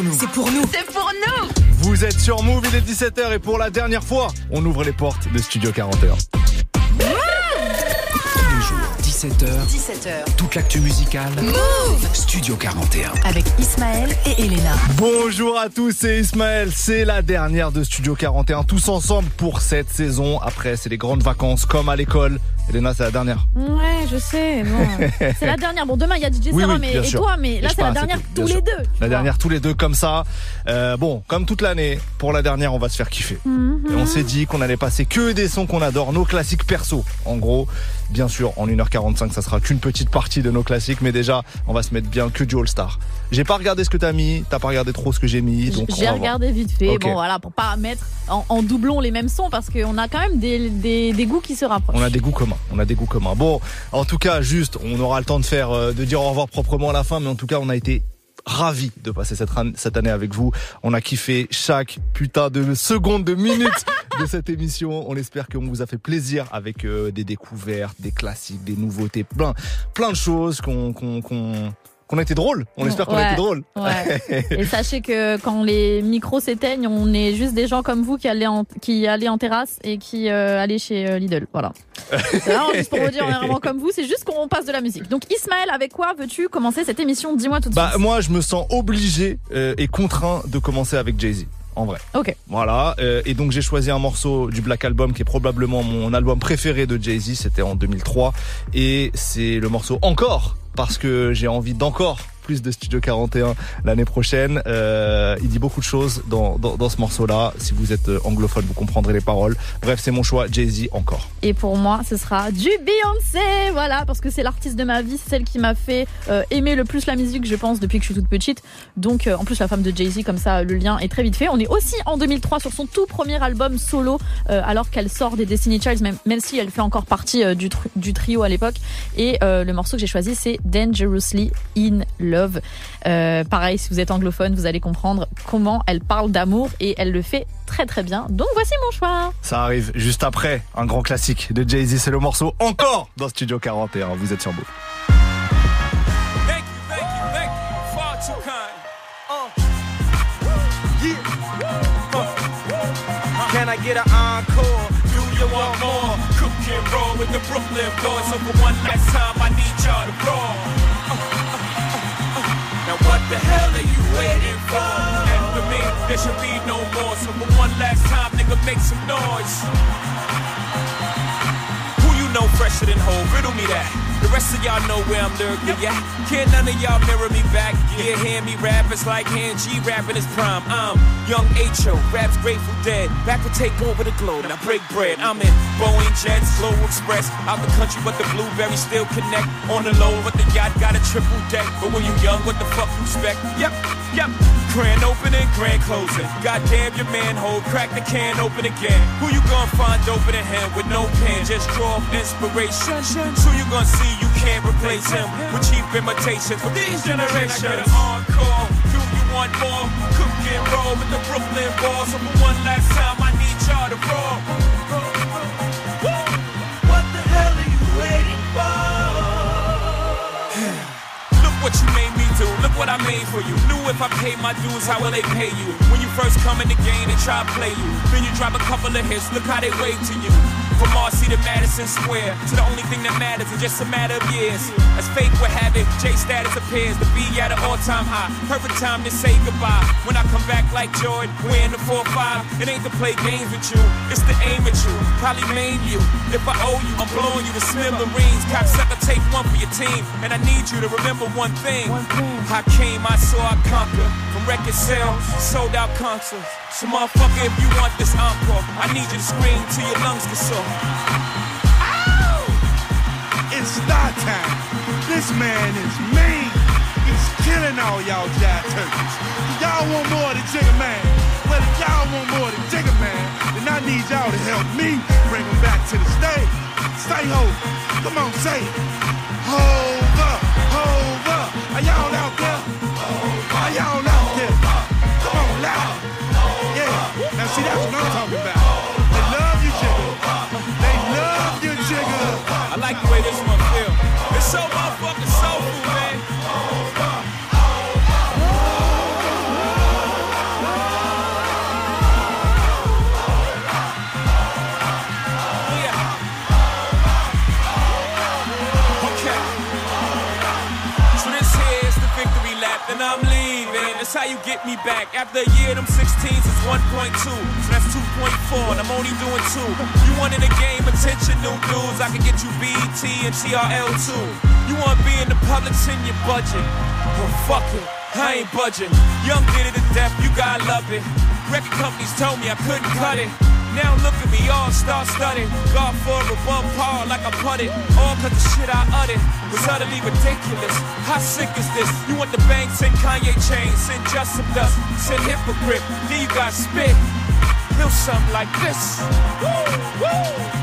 pour nous. C'est pour nous. C'est pour nous. Vous êtes sur Move, il est 17h et pour la dernière fois, on ouvre les portes de Studio 40h. Tous les jours, 17h, 17h. toute l'actu musicale. Studio 41. Avec Ismaël et Elena. Bonjour à tous, c'est Ismaël. C'est la dernière de Studio 41, tous ensemble pour cette saison. Après, c'est les grandes vacances, comme à l'école. Elena, c'est la dernière. Ouais, je sais. Bon, c'est la dernière. Bon, demain il y a DJ Oui, oui, et, sûr. toi, mais là c'est la dernière tous les sûr. deux. La vois. dernière, tous les deux comme ça. Euh, bon, comme toute l'année, pour la dernière, on va se faire kiffer. Mhm. Et on s'est dit qu'on allait passer que des sons qu'on adore, nos classiques perso. En gros, bien sûr, en 1h45, ça sera qu'une petite partie de nos classiques, mais déjà, on va se mettre bien que du All-Star. J'ai pas regardé ce que t'as mis, t'as pas regardé trop ce que j'ai mis, donc J'ai voir. regardé vite fait. Bon, voilà, pour pas mettre en, en doublon les mêmes sons parce qu'on a quand même des, des, des goûts qui se rapprochent. On a des goûts communs. On a des goûts communs. Bon, en tout cas, juste, on aura le temps de faire, euh, de dire au revoir proprement à la fin, mais en tout cas, on a été ravis de passer cette année avec vous. On a kiffé chaque putain de seconde, de minute de cette émission. On espère qu'on vous a fait plaisir avec euh, des découvertes, des classiques, des nouveautés, plein, plein de choses qu'on, qu'on, qu'on, qu'on a été drôle. On espère qu'on a été drôle. Ouais. Et sachez que quand les micros s'éteignent, on est juste des gens comme vous qui allaient en, qui allaient en terrasse et qui euh, allaient chez euh, Lidl. Voilà. C'est vraiment juste pour vous dire, on est vraiment comme vous. C'est juste qu'on passe de la musique. Donc Ismaël, avec quoi veux-tu commencer cette émission? Dis-moi tout de Bah suite. moi je me sens obligé euh, et contraint de commencer avec Jay-Z. En vrai. Ok. Voilà. euh, et donc j'ai choisi un morceau du Black Album qui est probablement mon album préféré de Jay-Z. C'était en 2003. Et c'est le morceau Encore. Parce que j'ai envie d'encore plus de Studio 41 l'année prochaine. Euh, il dit beaucoup de choses dans, dans, dans ce morceau-là. Si vous êtes euh, anglophone, vous comprendrez les paroles. Bref, c'est mon choix. Jay-Z Encore. Et pour moi, ce sera du Beyoncé, voilà, parce que c'est l'artiste de ma vie, c'est celle qui m'a fait euh, aimer le plus la musique, je pense, depuis que je suis toute petite. Donc, euh, en plus, la femme de Jay-Z, comme ça, le lien est très vite fait. On est aussi en 2003 sur son tout premier album solo, euh, alors qu'elle sort des Destiny Childs, même, même si elle fait encore partie euh, du, du trio à l'époque. Et le morceau que j'ai choisi, c'est Dangerously in Love. Euh, pareil, si vous êtes anglophone, vous allez comprendre comment elle parle d'amour et elle le fait très très bien. Donc, voici mon choix. Ça arrive juste après un grand classique de Jay-Z. C'est le morceau Encore dans Studio 41. Vous êtes sur Move. Thank you, thank you, thank you. Far too kind. Yeah. Uh. Can I get an encore? Do you want more? Roll with the Brooklyn boys. So for one last time, I need y'all to roll. Now what the hell are you waiting for? And for me, there should be no more. So for one last time, nigga, make some noise. Who you know fresher than whole? Riddle me that. The rest of y'all know where I'm lurking, yeah. Can't none of y'all mirror me back. Yeah, hear me rap, it's like hand G rapping his prime. I'm young H.O., raps Grateful Dead. Back to take over the globe, now break bread. I'm in Boeing Jets, Global Express. Out the country, but the blueberries still connect. On the low, but the yacht got a triple deck. But when you young, what the fuck you expect? Yep, yep. Grand opening, grand closing. Goddamn your manhole, crack the can open again. Who you gonna find open in him with no pen? Just draw inspiration. So you gonna see you can't replace him with cheap imitations from these generations. Encore, do you want more? Cook and roll with the Brooklyn balls. So for one last time, I need y'all to roll. What the hell are you waiting for? Look what you made me do. Look what I made for you. Knew if I paid my dues, how will they pay you? When you first come in the game, they try to play you. Then you drop a couple of hits. Look how they wave to you. From Marcy to Madison Square, to the only thing that matters is just a matter of years. As fate would have it, J status appears to be at an all-time high. Perfect time to say goodbye. When I come back like Jordan, wearing the 4-5, it ain't to play games with you, it's to aim at you. Probably maim you. If I owe you, I'm blowing you to smithereens. Cocksucker, take one for your team, and I need you to remember one thing. I came, I saw, I conquered. From record sales, sold out concerts. So motherfucker, if you want this encore, I need you to scream till your lungs get sore. Oh! It's star time. This man is mean. He's killing all y'all jive turkeys. Y'all want more than Jigga Man. Well, if y'all want more than Jigga Man, then I need y'all to help me bring him back to the stage. Say ho. Come on, say it. Hold up, hold up. Are y'all out there? Me back. After a year, them 16s is 1.2. So that's 2.4, and I'm only doing two. You want in the game, attention, new dudes. I can get you BET and TRL too. You want to be in the public, send your budget. Well, fuck it, I ain't budging. Young did it to death, you gotta love it. Record companies told me I couldn't cut it. Now look at me, all star studded. God for above par like I putted. All cause the shit I uttered was utterly ridiculous. How sick is this? You want the bank, send Kanye chain, send just some dust, send hypocrite. Then you got spit. Feel something like this. Woo, woo.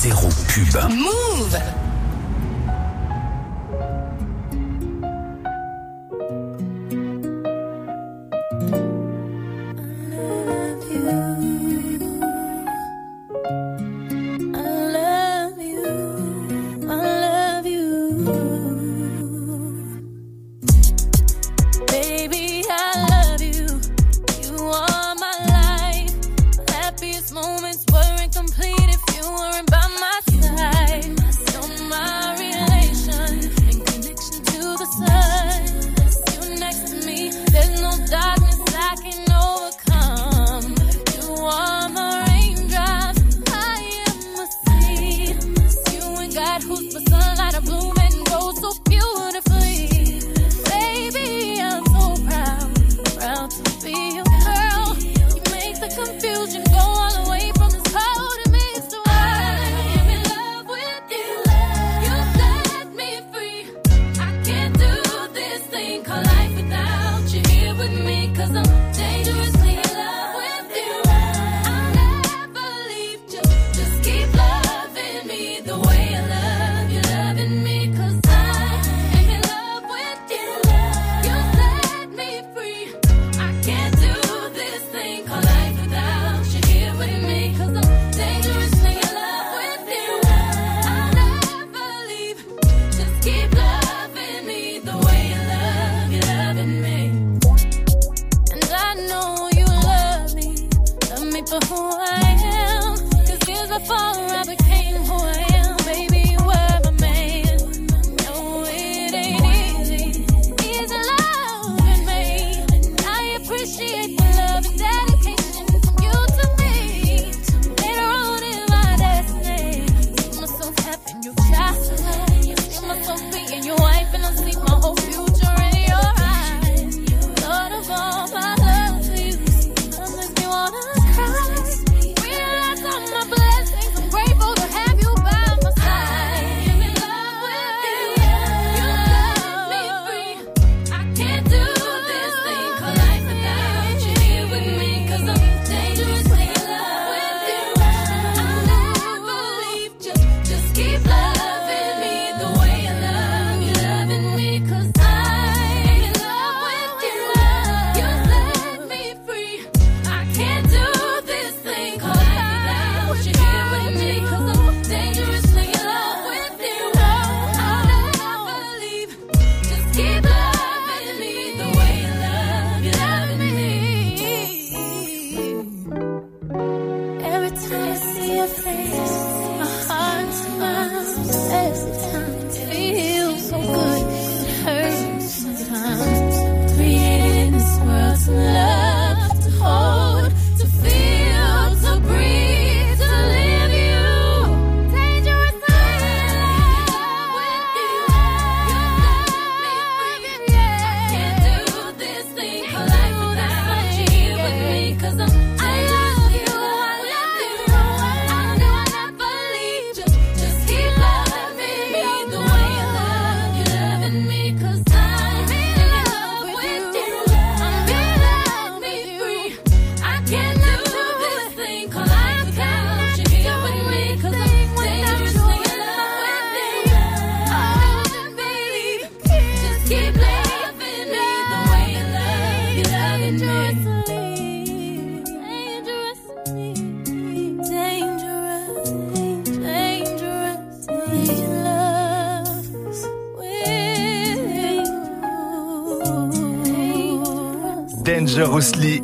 Zéro pub. Move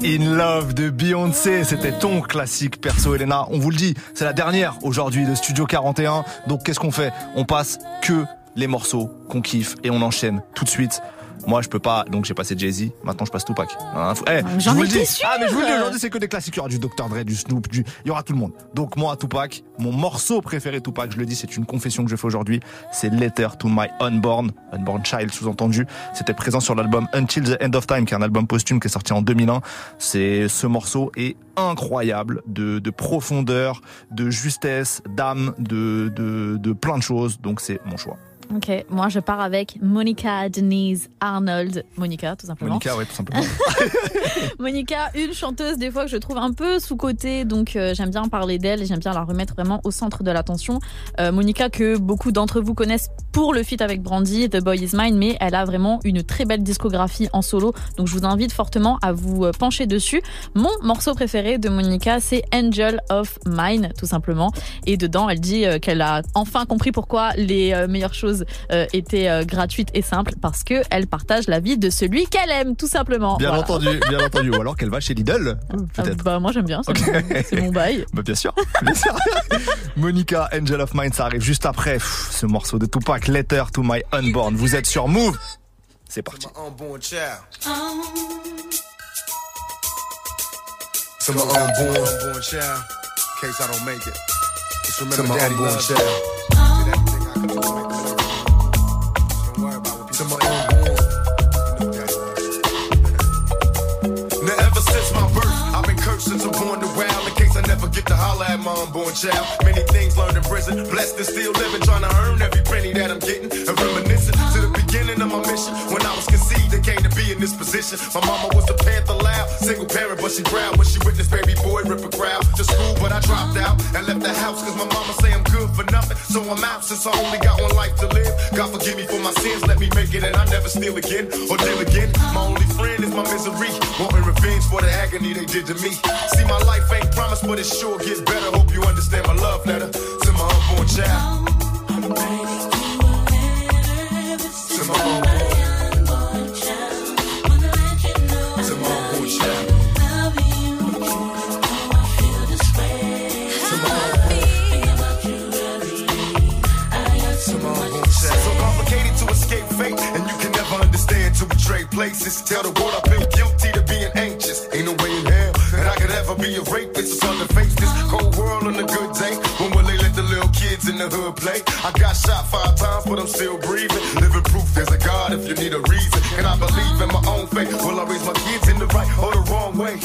in Love de Beyoncé. C'était ton classique perso, Elena. On vous le dit, c'est la dernière aujourd'hui de Studio 41. Donc qu'est-ce qu'on fait? On passe que les morceaux qu'on kiffe et on enchaîne tout de suite. Moi, je peux pas, donc j'ai passé Jay-Z. Maintenant, je passe Tupac. Hein, faut- eh, J'en je vous le dis. sûre. Ah, mais je vous le dis, aujourd'hui, c'est que des classiques. Il y aura du Dr. Dre, du Snoop, du, il y aura tout le monde. Donc, moi, Tupac, mon morceau préféré Tupac, je le dis, c'est une confession que je fais aujourd'hui. C'est Letter to My Unborn, Unborn Child, sous-entendu. C'était présent sur l'album Until the End of Time, qui est un album posthume qui est sorti en 2001. C'est, ce morceau est incroyable de, de profondeur, de justesse, d'âme, de, de, de plein de choses. Donc, c'est mon choix. Ok, moi je pars avec Monica Denise Arnold. Monica, tout simplement. Monica, ouais, tout simplement. Monica, une chanteuse des fois que je trouve un peu sous-cotée, donc euh, j'aime bien parler d'elle et j'aime bien la remettre vraiment au centre de l'attention. Euh, Monica que beaucoup d'entre vous connaissent pour le feat avec Brandy, The Boy Is Mine, mais elle a vraiment une très belle discographie en solo, donc je vous invite fortement à vous euh, pencher dessus. Mon morceau préféré de Monica, c'est Angel of Mine, tout simplement. Et dedans, elle dit qu'elle a enfin compris pourquoi les meilleures choses euh, étaient euh, gratuites et simples, parce que elle partage la vie de celui qu'elle aime, tout simplement. Bien Voilà. entendu, bien entendu. Ou alors qu'elle va chez Lidl, Ah, peut-être. bah moi j'aime bien, c'est Ok. mon, c'est mon bail. Bah bien sûr, bien sûr. Monica, Angel of Mine, ça arrive juste après Pff, ce morceau de Tupac, Letter to My Unborn. Vous êtes sur Move. C'est parti. unborn child. To my unborn, unborn child, in case I don't make it. Just remember to my daddy unborn child. Unborn child. Many things learned in prison, blessed and still living, trying to earn every penny that I'm getting. And reminiscing to the beginning of my mission. When in this position. My mama was a panther loud, single parent, but she proud when she witnessed baby boy rip a crowd. To school, but I dropped out and left the house cause my mama say I'm good for nothing. So I'm out since I only got one life to live. God forgive me for my sins, let me make it and I never steal again or deal again. My only friend is my misery. Wanting revenge for the agony they did to me. See, my life ain't promised, but it sure gets better. Hope you understand my love letter to my unborn child. To places. Tell the world I feel guilty to being anxious. Ain't no way in hell that I could ever be a rapist. It's hard to face this cold world on a good day. When will they let the little kids in the hood play? I got shot five times, but I'm still breathing. Living proof there's a God if you need a reason. And I believe in my own faith. Will I raise my kids in the right or the wrong way?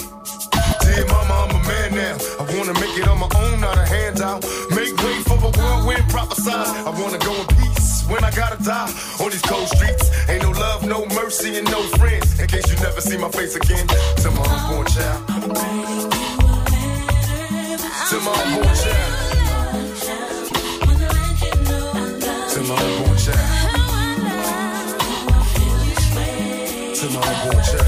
Dear mama, I'm a man now. I wanna make it on my own, not a handout. Make way for a whirlwind prophesied. I wanna go in peace when I gotta die on these cold streets. Mercy, and no friends. In case you never see my face again, to my unborn child. To my unborn child. To my unborn child. To my unborn child.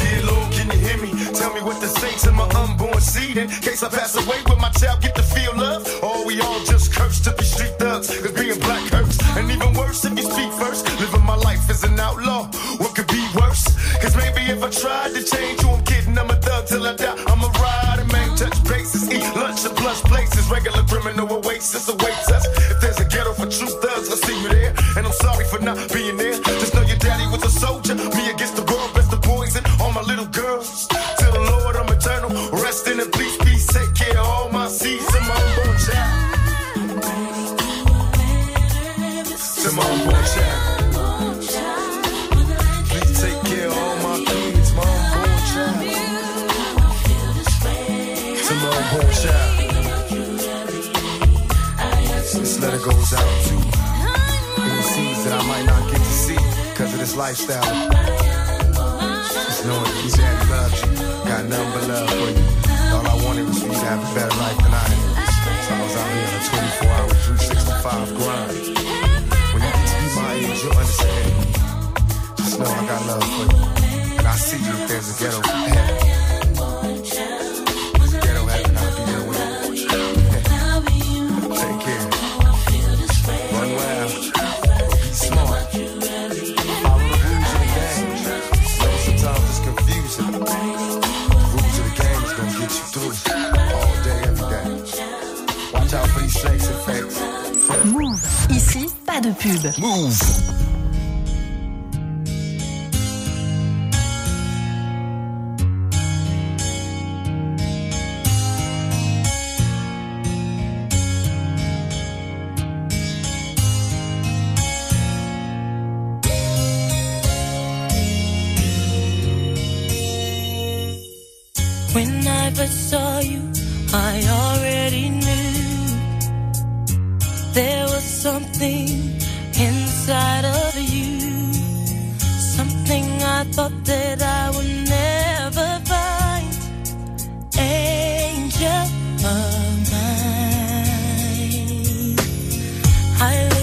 Dear Lord, can you hear me? Tell me what to say to my unborn seed. In case I pass away, with my child get criminal awaits us. If I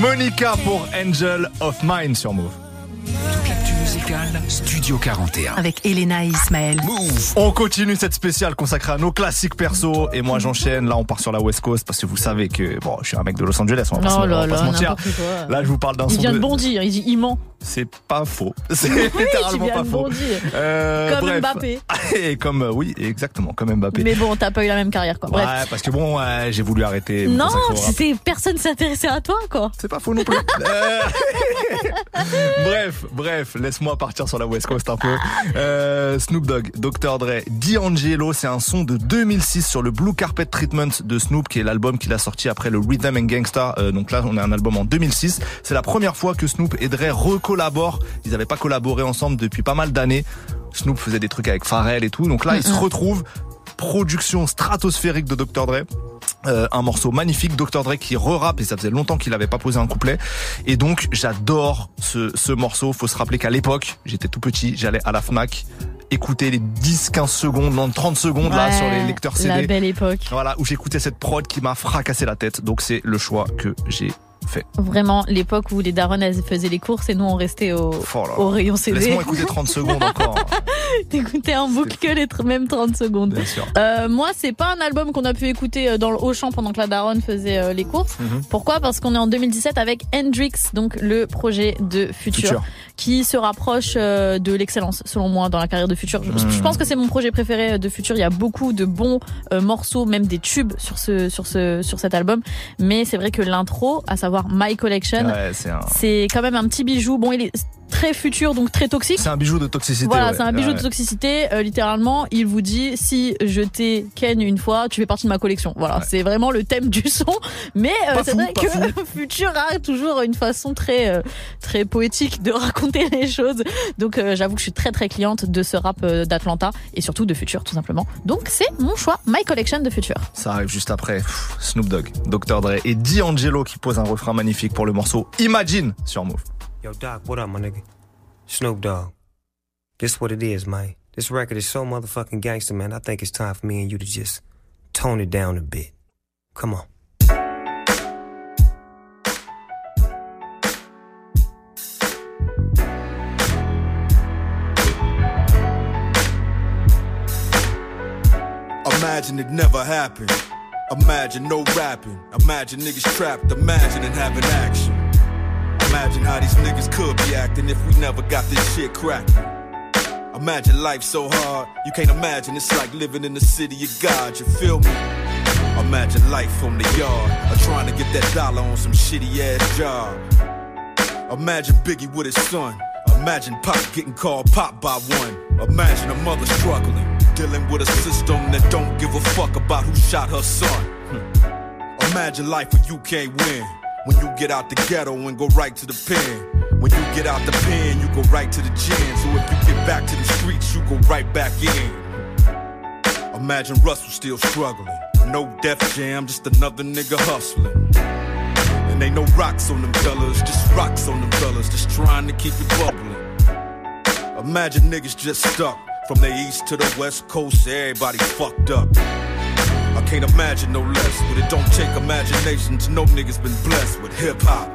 Monica pour Angel of Mine sur Move. Toute l'actu musicale, Studio 41. Avec Elena et Ismaël. Move. On continue cette spéciale consacrée à nos classiques perso et moi j'enchaîne. Là on part sur la West Coast parce que vous savez que bon je suis un mec de Los Angeles, on va pas, se- Oh on va là pas se mentir. Là je vous parle d'un Il son vient de de... bondir, il dit il ment. C'est pas faux. C'est Oui, littéralement pas de faux. Euh, Comme bref. Mbappé. Et comme euh, oui exactement comme Mbappé. Mais bon, t'as pas eu la même carrière quoi. Bref. Ouais parce que bon ouais, j'ai voulu arrêter. Non, c'est personne s'intéressait à toi quoi. C'est pas faux non plus. Euh, bref, bref, laisse-moi partir sur la West Coast un peu. Euh, Snoop Dogg, Dr. Dre, D'Angelo, c'est un son de 2006 sur le Blue Carpet Treatment de Snoop, qui est l'album qu'il a sorti après le Rhythm and Gangsta. Euh, donc là, on a un album en 2006. C'est la première fois que Snoop et Dre recollaborent. Ils n'avaient pas collaboré ensemble depuis pas mal d'années. Snoop faisait des trucs avec Pharrell et tout. Donc là, ils se retrouvent. Production stratosphérique de Dr. Dre. Euh, un morceau magnifique, Dr Dre qui re-rappe et ça faisait longtemps qu'il avait pas posé un couplet et donc j'adore ce, ce morceau. Faut se rappeler qu'à l'époque, j'étais tout petit, j'allais à la Fnac écouter les 10-15 secondes, non 30 secondes là sur les lecteurs CD. La belle époque. Voilà, où j'écoutais cette prod qui m'a fracassé la tête. Donc c'est le choix que j'ai fait. Vraiment, l'époque où les darons elles faisaient les courses et nous on restait au, Oh au rayon CD. Laisse-moi écouter 30 secondes encore. T'écoutais en boucle que les mêmes 30 secondes. Bien sûr. Euh, moi, c'est pas un album qu'on a pu écouter euh, dans le Auchan pendant que la daronne faisait euh, les courses. Mhm. Pourquoi? Parce qu'on est en 2017 avec Hendrix, donc le projet de Future, Future. qui se rapproche euh, de l'excellence, selon moi, dans la carrière de Future. Je, Mhm. je pense que c'est mon projet préféré de Future. Il y a beaucoup de bons morceaux, même des tubes sur ce sur ce sur cet album. Mais c'est vrai que l'intro, à savoir My Collection, Ouais, c'est un, c'est quand même un petit bijou. Bon, il est très futur, donc très toxique. c'est un bijou de toxicité. Voilà, ouais. c'est un bijou Ouais. de toxicité. Euh, littéralement, il vous dit si je t'ai ken une fois, tu fais partie de ma collection. Voilà, Ouais. c'est vraiment le thème du son. Mais euh, c'est vrai que Future a toujours une façon très euh, très poétique de raconter les choses. Donc j'avoue que je suis très très cliente de ce rap d'Atlanta et surtout de Future tout simplement. Donc c'est mon choix, My Collection de Future. Ça arrive juste après Snoop Dogg, Dr Dre et D'Angelo qui pose un refrain magnifique pour le morceau Imagine sur Move. Yo, Doc, what up, my nigga? Snoop Dogg. This what it is, man. This record is so motherfucking gangster, man. I think it's time for me and you to just tone it down a bit. Come on. Imagine it never happened. Imagine no rapping. Imagine niggas trapped. Imagine and having action. Imagine how these niggas could be acting if we never got this shit cracking. Imagine life so hard, you can't imagine it's like living in the city of God, you feel me? Imagine life from the yard, or trying to get that dollar on some shitty ass job. Imagine Biggie with his son. Imagine Pop getting called Pop by one. Imagine a mother struggling, dealing with a system that don't give a fuck about who shot her son. Hmm. Imagine life where you can't win. When you get out the ghetto and go right to the pen. When you get out the pen, you go right to the gym. So if you get back to the streets, you go right back in. Imagine Russell still struggling. No Def Jam, just another nigga hustling. And ain't no rocks on them fellas, just rocks on them fellas, just trying to keep it bubbling. Imagine niggas just stuck from the east to the west coast, everybody fucked up. Can't imagine no less, but it don't take imagination to know niggas been blessed with hip hop.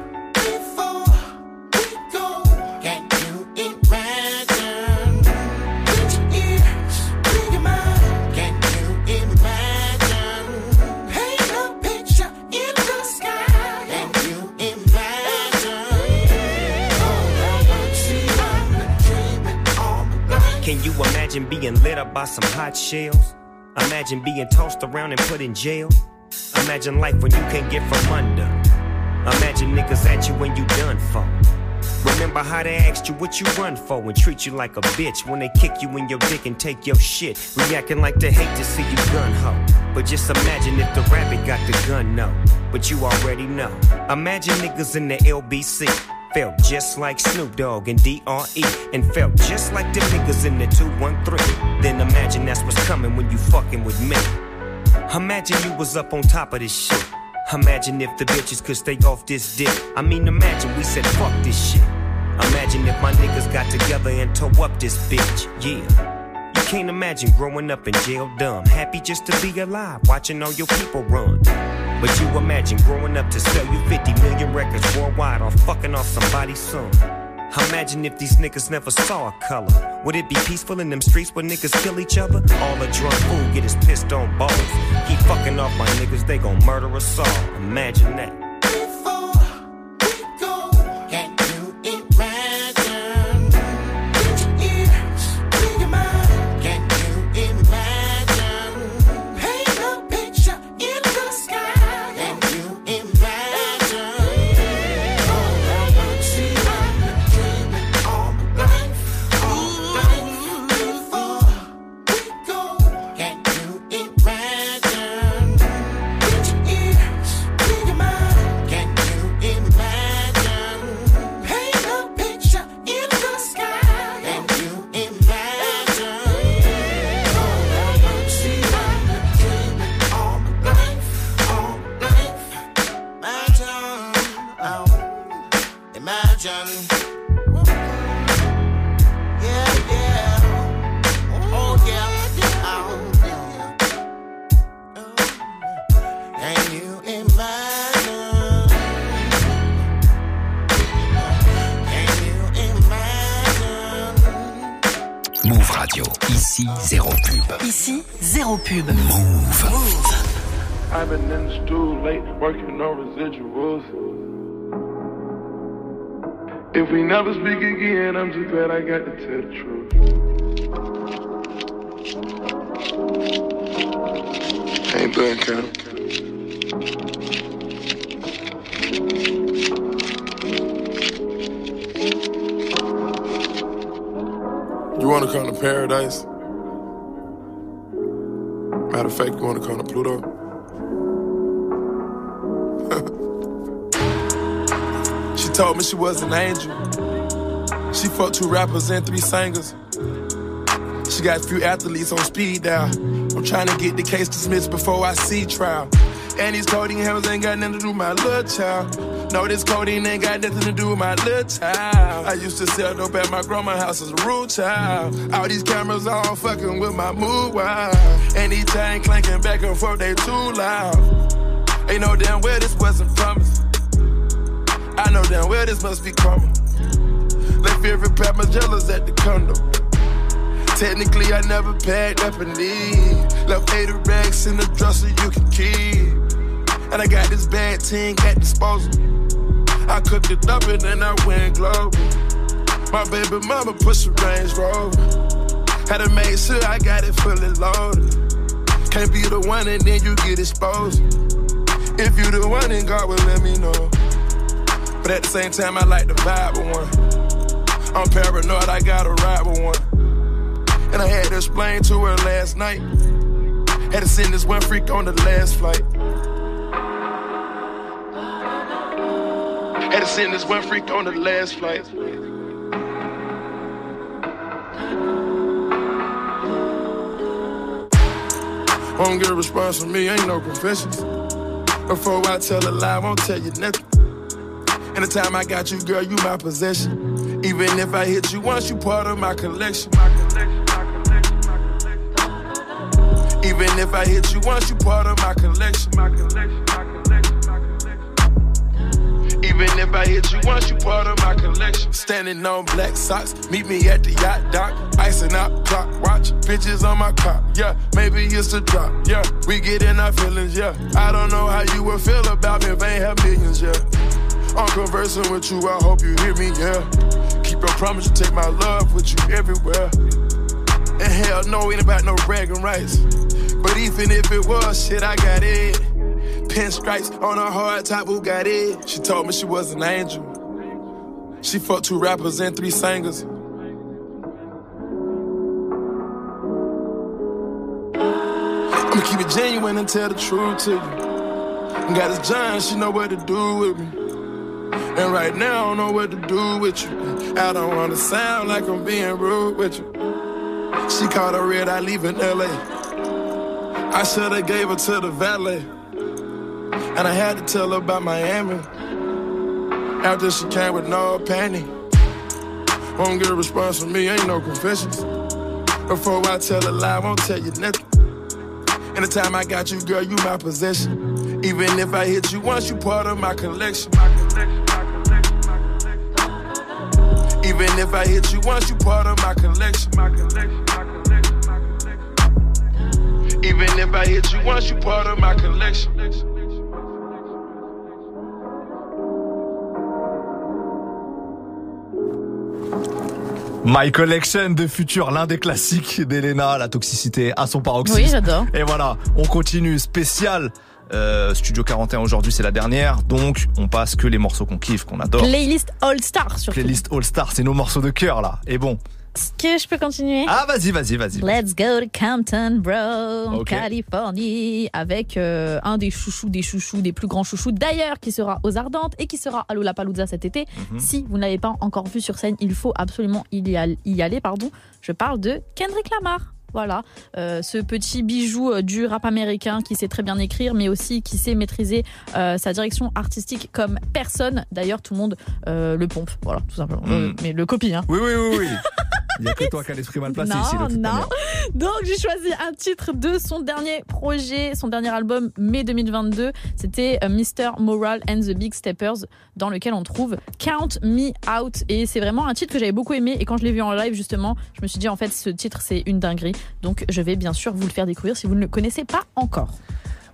Can you imagine being lit up by some hot shells? Imagine being tossed around and put in jail. Imagine life when you can't get from under. Imagine niggas at you when you done for. Remember how they asked you what you run for and treat you like a bitch when they kick you in your dick and take your shit. Reacting like they hate to see you gun ho. But just imagine if the rabbit got the gun, no. But you already know. Imagine niggas in the LBC. Felt just like Snoop Dogg and Dre. And felt just like the niggas in the 213. Then imagine that's what's coming when you fucking with me. Imagine you was up on top of this shit. Imagine if the bitches could stay off this dick. I mean, imagine we said fuck this shit. Imagine if my niggas got together and tore up this bitch. Yeah. You can't imagine growing up in jail dumb. Happy just to be alive, watching all your people run. But you imagine growing up to sell you 50 million records worldwide or fucking off somebody's son. Imagine if these niggas never saw a color. Would it be peaceful in them streets where niggas kill each other? All a drunk fool get his pissed on balls. Keep fucking off my niggas, they gon' murder us all. Imagine that. Late, working on residuals. If we never speak again, I'm just glad I got to tell the truth. Ain't done, Cam. You wanna come to paradise? Matter of fact, you wanna come to Pluto? Told me she was an angel. She fucked two rappers and three singers. She got a few athletes on speed dial. I'm trying to get the case dismissed before I see trial. And these coding hammers ain't got nothing to do with my little child. No, this codeine ain't got nothing to do with my little child. I used to sell dope at my grandma's house as a rude child. All these cameras on fucking with my mood wild. And these chain clanking back and forth, they too loud. Ain't no damn well this wasn't promised. I know damn well this must be karma. Left every pair my jealous at the condo. Technically, I never packed up a need. Left 80 racks in the dresser you can keep. And I got this bad ting at disposal. I cooked it up and then I went global. My baby mama pushed a Range Rover. Had to make sure I got it fully loaded. Can't be the one and then you get exposed. If you the one, then God will let me know. But at the same time, I like the vibe of one. I'm paranoid, I gotta ride with one. And I had to explain to her last night. Had to send this one freak on the last flight. Had to send this one freak on the last flight. Won't get a response from me, ain't no confessions. Before I tell a lie, I won't tell you nothing. And the time I got you, girl, you my possession. Even if I hit you once, you part of my collection. Even if I hit you once, you part of my collection. Even if I hit you once, you part of my collection. Standing on black socks, meet me at the yacht dock. Icing out clock, watch bitches on my cop. Yeah, maybe it's a drop. Yeah, we get in our feelings. Yeah, I don't know how you would feel about me if I ain't have millions. Yeah, I'm conversing with you. I hope you hear me. Yeah, keep your promise you take my love with you everywhere. And hell no, ain't about no bragging rights. But even if it was, shit, I got it. Pinstripes on a hard top Bugatti. She told me she was an angel. She fucked two rappers and three singers. I'ma keep it genuine and tell the truth to you. Got this John, she know what to do with me. And right now, I don't know what to do with you. I don't wanna sound like I'm being rude with you. She called a red eye leaving LA. I shoulda gave her to the valet. And I had to tell her about Miami. After she came with no panty. Won't get a response from me, ain't no confessions. Before I tell a lie, I won't tell you nothing. And the time I got you, girl, you my possession. Even if I hit you once, you part of my collection. Even if I hit you once, you part of my collection. Even if I hit you once, you part of my collection. My Collection de Futur, l'un des classiques d'Elena, la toxicité à son paroxysme. Oui, j'adore. Et voilà, on continue spécial. Euh, Studio 41 aujourd'hui c'est la dernière donc on passe que les morceaux qu'on kiffe qu'on adore Playlist All Star surtout. playlist All Star c'est nos morceaux de cœur là et bon Est-ce que je peux continuer? Ah vas-y vas-y vas-y Let's go to Compton, bro, en Ok. Californie, avec euh, un des chouchous, des chouchous, des plus grands chouchous d'ailleurs, qui sera aux Ardentes et qui sera à Lollapalooza cet été. Mhm. Si vous ne l'avez pas encore vu sur scène, il faut absolument y aller. Y aller pardon. Je parle de Kendrick Lamar. Voilà, Euh, ce petit bijou euh, du rap américain qui sait très bien écrire, mais aussi qui sait maîtriser euh, sa direction artistique comme personne. D'ailleurs, tout le monde euh, le pompe. Voilà, tout simplement. Mm. Euh, mais le copie, hein. Oui, oui, oui, oui. Il n'y a que toi qui as l'esprit mal placé non, ici. de toute non. manière. Donc j'ai choisi un titre de son dernier projet, son dernier album mai 2022. C'était euh, Mr. Moral and the Big Steppers, dans lequel on trouve Count Me Out. Et c'est vraiment un titre que j'avais beaucoup aimé. Et quand je l'ai vu en live, justement, je me suis dit en fait ce titre c'est une dinguerie. Donc je vais bien sûr vous le faire découvrir si vous ne le connaissez pas encore.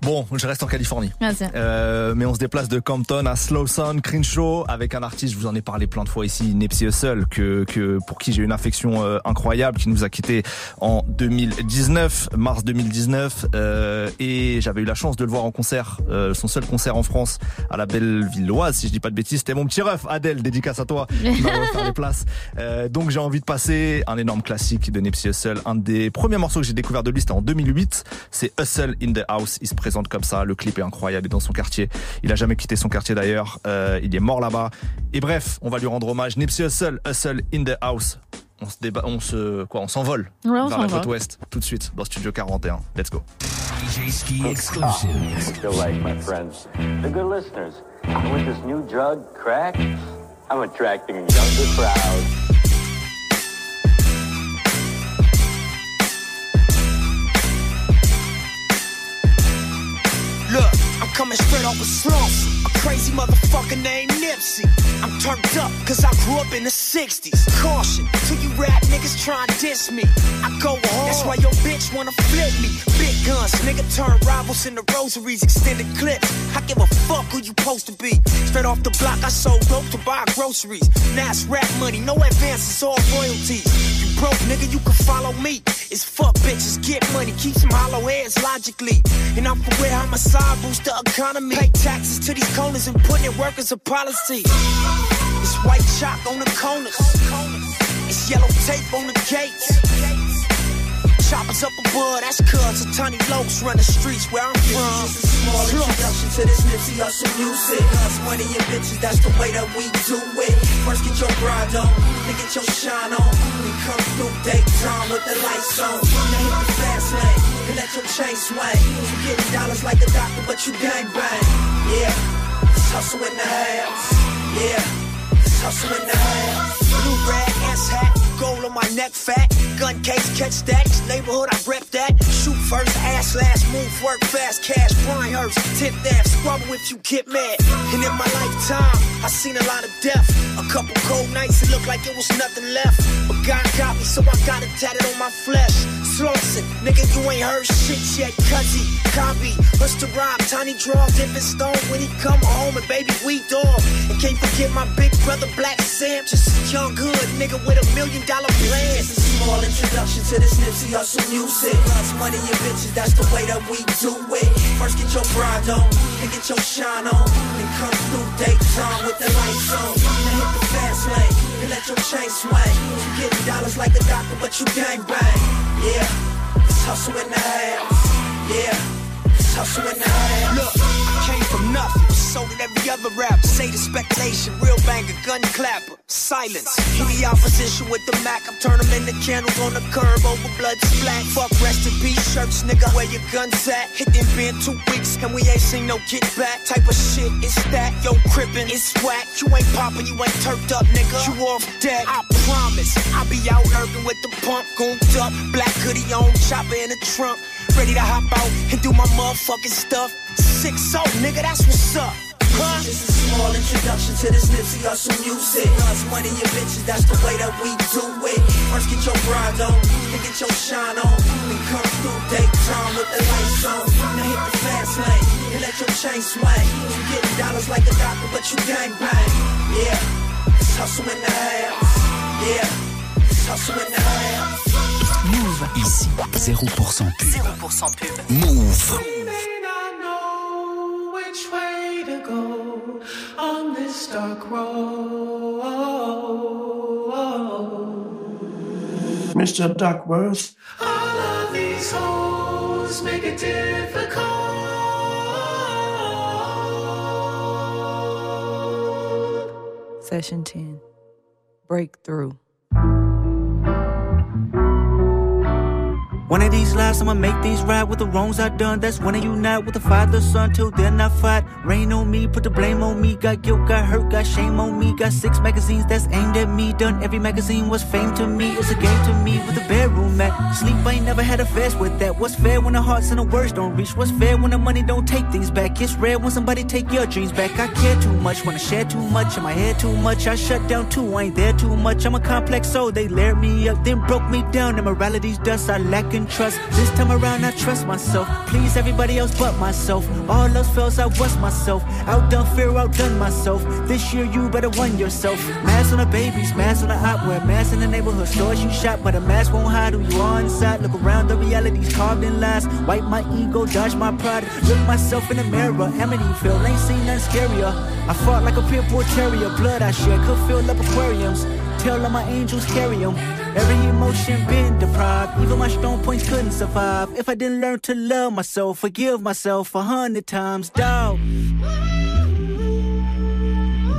Bon, je reste en Californie. Merci. Euh, mais on se déplace de Compton à Slow Sound Crenshaw avec un artiste, je vous en ai parlé plein de fois ici, Nipsey Hussle, que, que pour qui j'ai une affection euh, incroyable, qui nous a quittés en 2019, mars 2019, euh, et j'avais eu la chance de le voir en concert, euh, son seul concert en France à la Bellevilloise, si je dis pas de bêtises, c'était mon petit ref, Adèle, dédicace à toi, qui m'a offert les places. Euh, donc j'ai envie de passer un énorme classique de Nipsey Hussle, un des premiers morceaux que j'ai découvert de lui, c'était en 2008, c'est Hustle in the House, il se présente comme ça, le clip est incroyable, il est dans son quartier, il a jamais quitté son quartier d'ailleurs, euh, il est mort là-bas, et bref, on va lui rendre hommage, Nipsey Hussle, Hustle in the House, on se débat, on se, quoi, on s'envole Ouais, on vers la côte ouest, tout de suite, dans Studio 41, let's go. DJ Ski exclusive. Still like my friends. The good listeners. With this new drug, crack, I'm attracting a younger crowd. Look, I'm coming straight off a slump. A crazy motherfucker named Nipsey. I'm turned up cause I grew up in the 60s. Caution to you rap niggas try and diss me. I go hard. That's why your bitch wanna flip me. Big guns, nigga turn rivals into rosaries, extended clips. I give a fuck who you supposed to be. Straight off the block, I sold dope to buy groceries. Now it's rap money, no advances, all royalties. You broke, nigga, you can follow me. It's fuck bitches, get money, keep some hollow heads logically. And I'm for where homicide boost the economy. Pay taxes to these corners and put in workers a policy. It's white chalk on the corners. It's yellow tape on the gates. Choppers up above, that's cuz a tiny lokes run the streets where I'm from. Small introduction to this Nipsey Hussle music. Us money and bitches, that's the way that we do it. First get your grind on, then get your shine on. We come through daytime with the lights on. Now hit the fast lane and let your chain swing. You getting dollars like a doctor, but you gang bang. Yeah, it's hustle in the house. Yeah, it's hustle in the house. Blue rag ass hat, on my neck fat. Gun case, catch that. This neighborhood, I rep that. Shoot first, ass last, move, work fast, cash, Brian tip that, squabble if you get mad. And in my lifetime, I seen a lot of death. A couple cold nights, it looked like it was nothing left. But God got me, so I got it tatted on my flesh. Slauson, nigga, you ain't heard shit yet, cuzzy. Copy, what's the rhyme? Tiny draw, different stone when he come home and baby we dog. And can't forget my big brother Black Sam, just young hood nigga with a million dollar plan. It's a small introduction to this Nipsey Hussle music. Us money and bitches, that's the way that we do it. First get your grind on, then get your shine on. Then come through daytime with the lights on. Now hit the fast lane and let your chain swing. You getting dollars like a doctor, but you gang bang. Yeah, it's hustle in the house. Yeah, it's hustle in the house. Look, I came from nothing, so did every other rapper. Say the speculation, real banger, gun clapper, silence. the opposition with the Mac, I'm turn 'em into candles on the curb over blood splat. Fuck rest in peace shirts, nigga, where your guns at? Hit them been two weeks and we ain't seen no get back. Type of shit is that, yo, crippin', it's whack. You ain't poppin', you ain't turfed up, nigga. You off deck, I promise. I be out urban with the pump, gooned up, black hoodie on, chopper in the trunk. Ready to hop out and do my motherfucking stuff. Six oh, nigga, that's what's up. Huh? Just a small introduction to this Nipsey Hussle music. Us money and bitches, that's the way that we do it. First get your grind on, then get your shine on. Then come through daytime with the lights on. Now hit the fast lane and let your chain swing. You getting dollars like a doctor, but you gang bang. Yeah, it's hustle in the house. Yeah, it's hustle in the house. Move. Ici, 0% pub. 0% pub. Move. Which way to go on this dark road. Mr. Duckworth. All of these hoes make it difficult. Session 10 Breakthrough. One of these lives, I'ma make these right with the wrongs I done. That's when I unite with the father, son, till then I fight. Rain on me, put the blame on me. Got guilt, got hurt, got shame on me. Got six magazines that's aimed at me. Done every magazine was fame to me. It's a game to me with a bedroom mat. Sleep, I ain't never had a fast with that. What's fair when the hearts and the words don't reach? What's fair when the money don't take things back? It's rare when somebody take your dreams back. I care too much, wanna share too much. In my head too much, I shut down too. I ain't there too much. I'm a complex soul. They layered me up, then broke me down. Immorality's dust, I lack in trust. This time around, I trust myself. Please everybody else but myself. All else fails, I was myself. Outdone fear, outdone myself. This year, you better won yourself. Mask on the babies, mask on the op, wear mask in the neighborhood stores you shop, but a mask won't hide who you are inside. Look around, the reality's carved in lies. Wipe my ego, dodge my pride. Look myself in the mirror. Amityville ain't seen nothing scarier. I fought like a pit bull terrier. Blood I shed could fill up aquariums. Tell all my angels carry 'em. Every emotion been deprived. Even my strong points couldn't survive. If I didn't learn to love myself, forgive myself a hundred times, dog.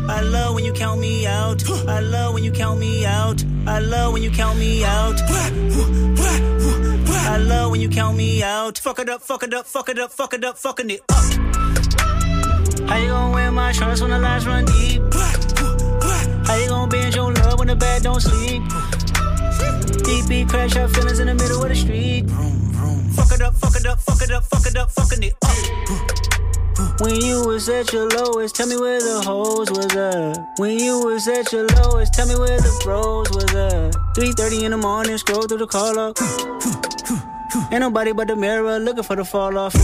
I love when you count me out. I love when you count me out. I love when you count me out. I love when you count me out. Fuck it up, fuck it up, fuck it up, fuck it up, fucking it up. How you gonna wear my shorts when the lights run deep? How you gonna bend your when the bed don't sleep? Deep beat crash out feelings in the middle of the street. Fuck it up, fuck it up, fuck it up, fuck it up, fucking it up. When you was at your lowest, tell me where the hoes was at. When you was at your lowest, tell me where the bros was at. 3:30 in the morning, scroll through the call up. Ain't nobody but the mirror looking for the fall off.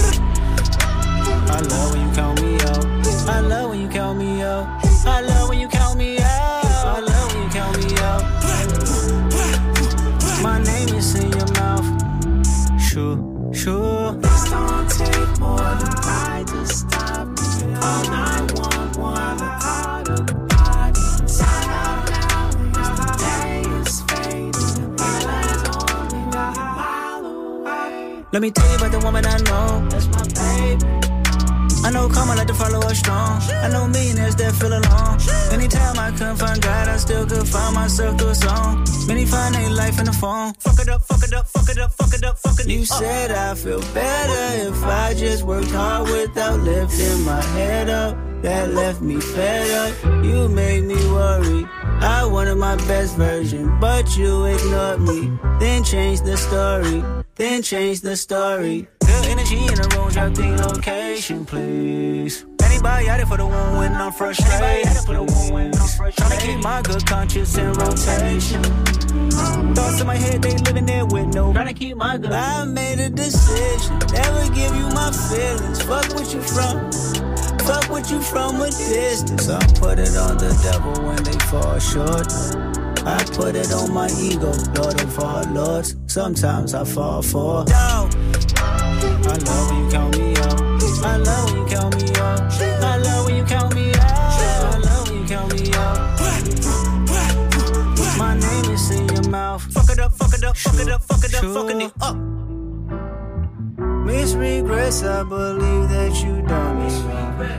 I love when you count me out. I love when you count me out. I love Let me tell you about the woman I know. That's my baby. I know karma like to follow us strong. I know millionaires that feel alone. Anytime I couldn't find God, I still could find myself through a song. Many find their life in the phone. Fuck it up, fuck it up, fuck it up, fuck it up, fuck it up. You said I feel better if I just worked hard without lifting my head up. That left me fed up. You made me worry. I wanted my best version, but you ignored me. Then changed the story. Then changed the story. Good energy in the room, drop the location, please. Anybody out there for the one when I'm frustrated? Trying to keep my good conscience in rotation. Thoughts in my head, they living there with no. Trying to keep my good. I made a decision, never give you my feelings. Fuck what you from. Fuck what you from a distance. I put it on the devil when they fall short. I put it on my ego, Lord of all lords. Sometimes I fall for. Dog. I love when you count me out. I love when you count me out. I love when you count me out. I love when you count me out. My name is in your mouth. Fuck it up, fuck it up, fuck it up, fuck it up, fucking it up. Miss regrets, I believe that you done me.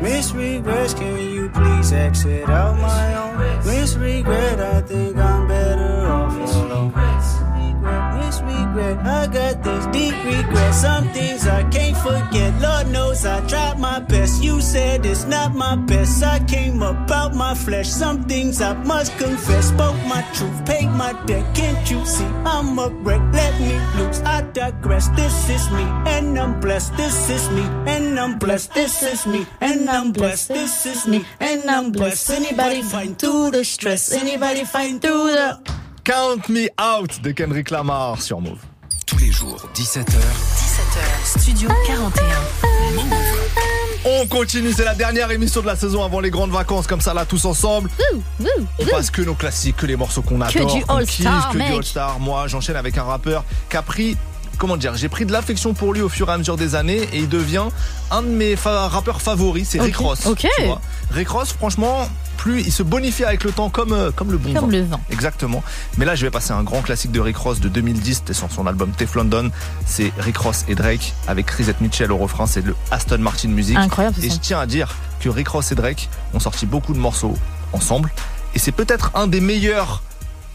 Miss regrets, can you please exit out my own? Miss regret, I think I'm better off alone. Miss regret, I got this deep regret. Some things I can't forget. Lord knows I tried my best. You said it's not my best. I came about my flesh. Some things I must confess. Spoke my truth, paid my debt. Can't you see I'm a wreck? Let me loose. I digress. This is me, and I'm blessed. This is me, and I'm blessed. This is me, and I'm blessed. This is me, and I'm blessed. Anybody find through the stress? Anybody find through the Count Me Out de Kendrick Lamar sur Move. Tous les jours, 17h. 17h, Studio 41. On continue, c'est la dernière émission de la saison avant les grandes vacances, comme ça là, tous ensemble. On passe que nos classiques, que les morceaux qu'on adore, du qu'on All-Star, kiffe, que mec. du All-Star. Moi, j'enchaîne avec un rappeur qui a pris, comment dire, j'ai pris de l'affection pour lui au fur et à mesure des années et il devient un de mes fa- rappeurs favoris, c'est Rick Ross. ok. tu vois. Rick Ross, franchement, plus il se bonifie avec le temps comme, euh, comme le bon Comme vin. le vin. Exactement. Mais là, je vais passer un grand classique de Rick Ross de 2010. C'était sur son album Teflon Don. C'est Rick Ross et Drake avec Chrisette Mitchell au refrain. C'est le Aston Martin Music. Incroyable, Et je tiens à dire que Rick Ross et Drake ont sorti beaucoup de morceaux ensemble. Et c'est peut-être un des meilleurs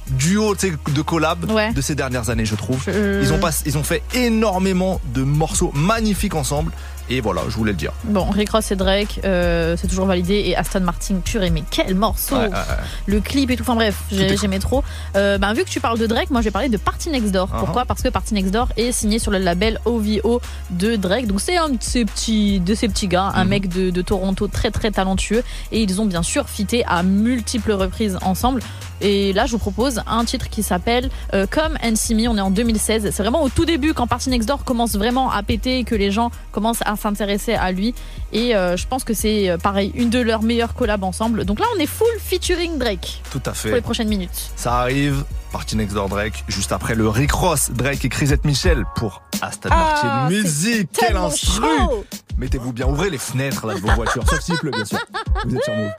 duo de collab Ouais. de ces dernières années, je trouve. Ils, ont pas, ils ont fait énormément de morceaux magnifiques ensemble. Et voilà, je voulais le dire. Bon, Rick Ross et Drake, euh, c'est toujours validé. Et Aston Martin, purée, mais quel morceau Ouais, ouais, ouais. Le clip et tout, enfin bref, j'ai- j'aimais trop. Euh, ben, vu que tu parles de Drake, moi je vais parler de Party Next Door. Ah. Pourquoi? Parce que Party Next Door est signé sur le label OVO de Drake. Donc c'est un de ces petits, de ces petits gars, Mhm. un mec de, de Toronto très très talentueux. Et ils ont bien sûr fité à multiples reprises ensemble. Et là, je vous propose un titre qui s'appelle euh, Come and See Me. On est en 2016. C'est vraiment au tout début quand Party Next Door commence vraiment à péter et que les gens commencent à s'intéresser à lui. Et euh, je pense que c'est euh, pareil, une de leurs meilleures collabs ensemble. Donc là, on est full featuring Drake Tout à pour fait. les prochaines minutes. Ça arrive. Party Next Door Drake, juste après le Rick Ross, Drake et Chrisette Michel pour Aston Ah, Martin Music. Quel instru. Mettez-vous bien, ouvrez les fenêtres là, de vos voitures, sauf s'il pleut bien sûr. Vous êtes sur Move.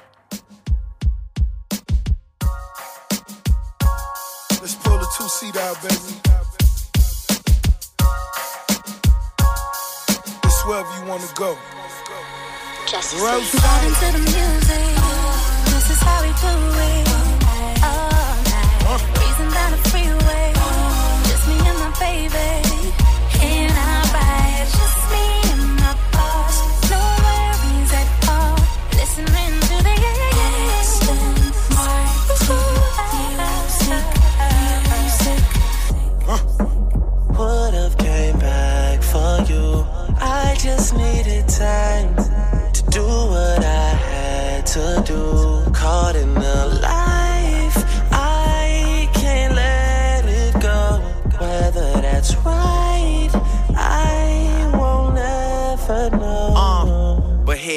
Two seat out, baby. It's wherever you wanna go. Rose. Vibing to the music. This is how we do it. All night. Breezing down the freeway. Just me and my baby. And I ride. Just me and my boss. No worries at all. Listening just needed time to do what I had to do. Caught in the life,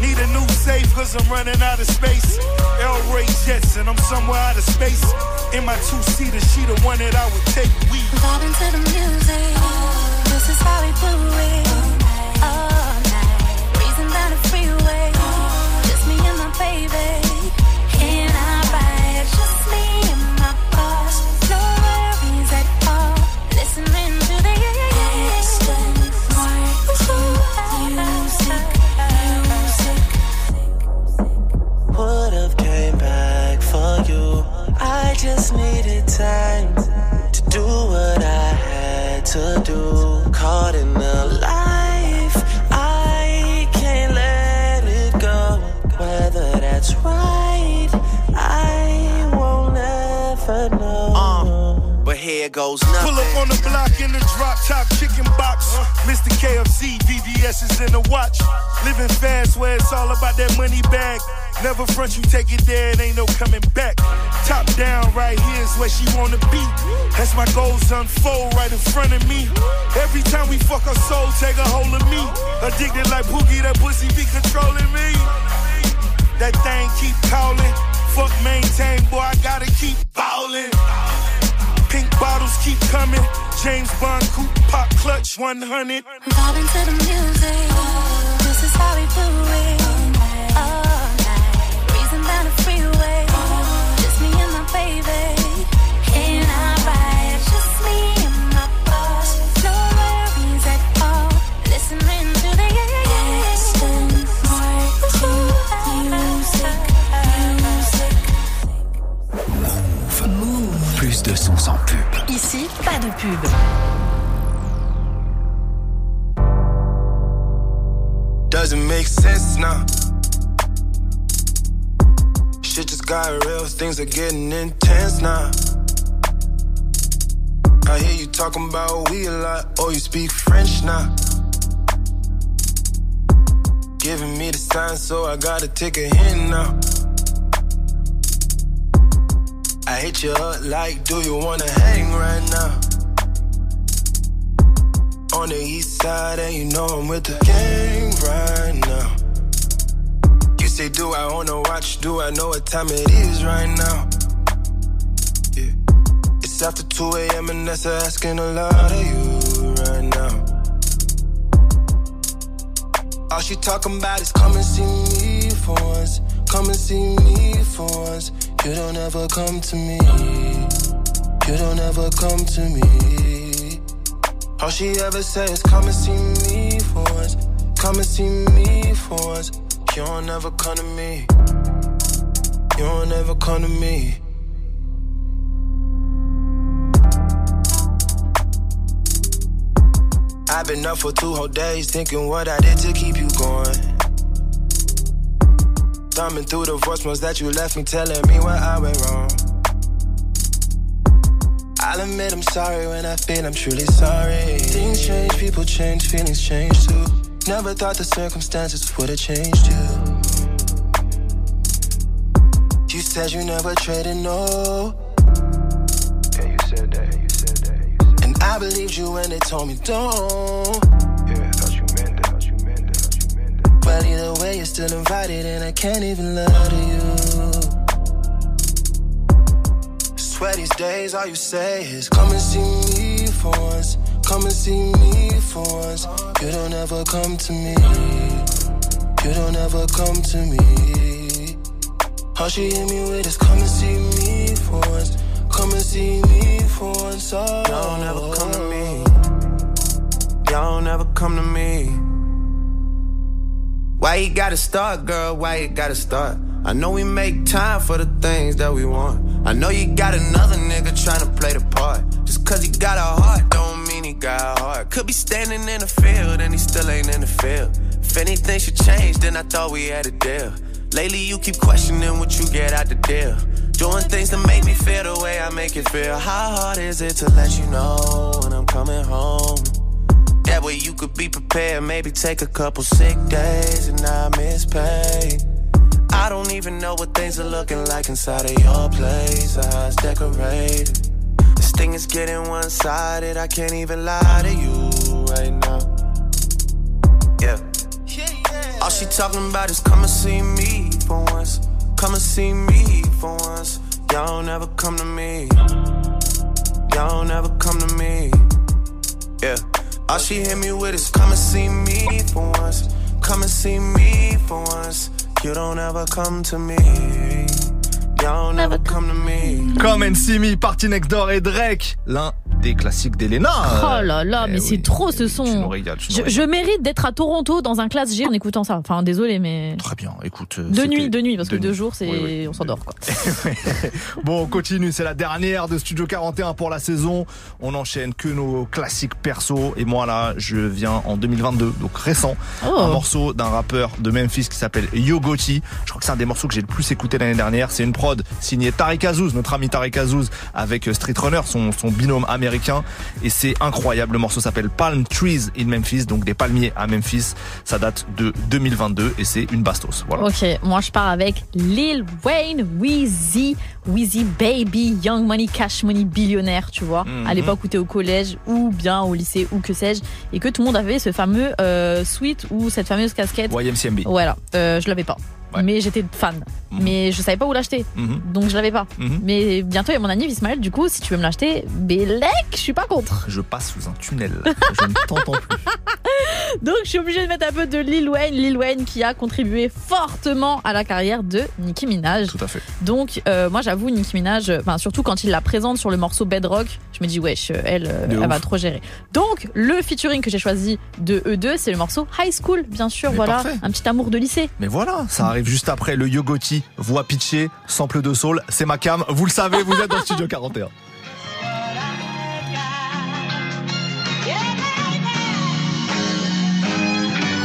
Need a new safe cause I'm running out of space. Elroy Jetson, I'm somewhere out of space. In my two seater, she the one that I would take. We Vibing to the music. This is how we do it. Caught in the life, I can't let it go. Whether that's right, I won't ever know. Uh, but here goes nothing. Pull up on the block in the drop top chicken box. Uh. Mr. KFC, VVS is in the watch. Living fast where it's all about that money bag. Never front you take it there, it ain't no coming back. Top down, right here's where she wanna be. As my goals unfold right in front of me. Every time we fuck our soul, take a hold of me. Addicted like Boogie, that pussy be controlling me. That thing keep calling. Fuck maintain, boy, I gotta keep ballin'. Pink bottles keep coming. James Bond coupe pop clutch 100. Vibing to the music. This is how we do it. Plus de son sans pub. Ici, pas de pub. Doesn't make sense now. Shit just got real, things are getting intense now. I hear you talking about we a lot, oh, you speak French now. Giving me the sign, so I gotta take a hint now. I hit you up like, do you wanna hang right now? On the east side, and you know I'm with the gang right now. You say, do I own a watch? Do I know what time it is right now? Yeah. It's after 2 a.m. and that's asking a lot of you right now. All she talking about is come and see me for once. Come and see me for once. You don't ever come to me. You don't ever come to me. All she ever says, come and see me for once. Come and see me for once. You don't ever come to me. You don't ever come to me. I've been up for two whole days thinking what I did to keep you going. Thumbing through the voicemails that you left me telling me where I went wrong. I'll admit I'm sorry when I feel I'm truly sorry. Things change, people change, feelings change too. Never thought the circumstances would have changed you. You said you never traded no. Yeah, you said that, you said that. You said that. And I believed you when they told me don't. Yeah, I thought you meant it, thought you meant it, thought you meant it. But either way, you're still invited, and I can't even lie to you. Swear these days, all you say is come and see me for once. Come and see me for once. You don't ever come to me. You don't ever come to me. All she hit me with is come and see me for once. Come and see me for once. Oh. Y'all never come to me. Oh. Y'all never come to me. Why you gotta start, girl? Why you gotta start? I know we make time for the things that we want. I know you got another nigga tryna play the part. Just cause he got a heart, don't mean he got a heart. Could be standing in the field and he still ain't in the field. If anything should change, then I thought we had a deal. Lately, you keep questioning what you get out the deal. Doing things to make me feel the way I make it feel. How hard is it to let you know when I'm coming home? That way you could be prepared, maybe take a couple sick days and not miss pay. I don't even know what things are looking like inside of your place, how it's decorated. This thing is getting one sided, I can't even lie to you right now. Yeah. All she talking about is come and see me for once. Come and see me for once. Y'all don't ever come to me. Y'all don't ever come to me. Yeah. All she hit me with is come and see me for once. Come and see me for once. You don't ever come to me. Y'all don't ever come to me. Come and see me, Party Next Door et Drake, l'un des classiques d'Elena. Oh là là, Eh mais oui, c'est trop ce Tu son. nous régales, tu nous Je, mérite d'être à Toronto dans un classe G en écoutant ça. Enfin, désolé, mais. Très bien, écoute. euh, De nuit, de nuit, parce que de deux jours, c'est Oui, oui. on s'endort quoi. Bon, on continue, c'est la dernière de Studio 41 pour la saison. On enchaîne que nos classiques perso. Et moi là, je viens en 2022, donc récent, Oh. un morceau d'un rappeur de Memphis qui s'appelle Yo Gotti. Je crois que c'est un des morceaux que j'ai le plus écouté l'année dernière. C'est une prod signée Tariq Azouz, notre ami Tariq Azouz, avec Street Runner, son, son binôme américain. Et c'est incroyable. Le morceau s'appelle Palm Trees in Memphis, donc des palmiers à Memphis. Ça date de 2022 et c'est une bastos. Voilà. Ok, moi je pars avec Lil Wayne, Weezy, Weezy Baby, Young Money, Cash Money, billionnaire, tu vois. Mhm. À l'époque où t'es au collège ou bien au lycée ou que sais-je, et que tout le monde avait ce fameux euh, sweat ou cette fameuse casquette. YMCMB. Voilà, euh, je l'avais pas. Mais j'étais fan. Mais je savais pas où l'acheter. Mhm. Donc je l'avais pas. Mhm. Mais bientôt il y a mon ami Ismaël, du coup, si tu veux me l'acheter, Bélec, je suis pas contre. Je passe sous un tunnel. Je ne t'entends plus. Donc je suis obligée de mettre un peu de Lil Wayne. Lil Wayne qui a contribué fortement à la carrière de Nicki Minaj. Tout à fait. Donc euh, moi j'avoue Nicki Minaj, euh, enfin surtout quand il la présente sur le morceau Bedrock, je me dis wesh, euh, elle, De elle ouf. va trop gérer. Donc le featuring que j'ai choisi de eux deux, c'est le morceau High School, bien sûr, Mais voilà, parfait. un petit amour de lycée. Mais voilà, ça arrive juste après le Yogoti, voix pitchée, sample de soul, c'est ma cam. Vous le savez, vous êtes dans le studio 41.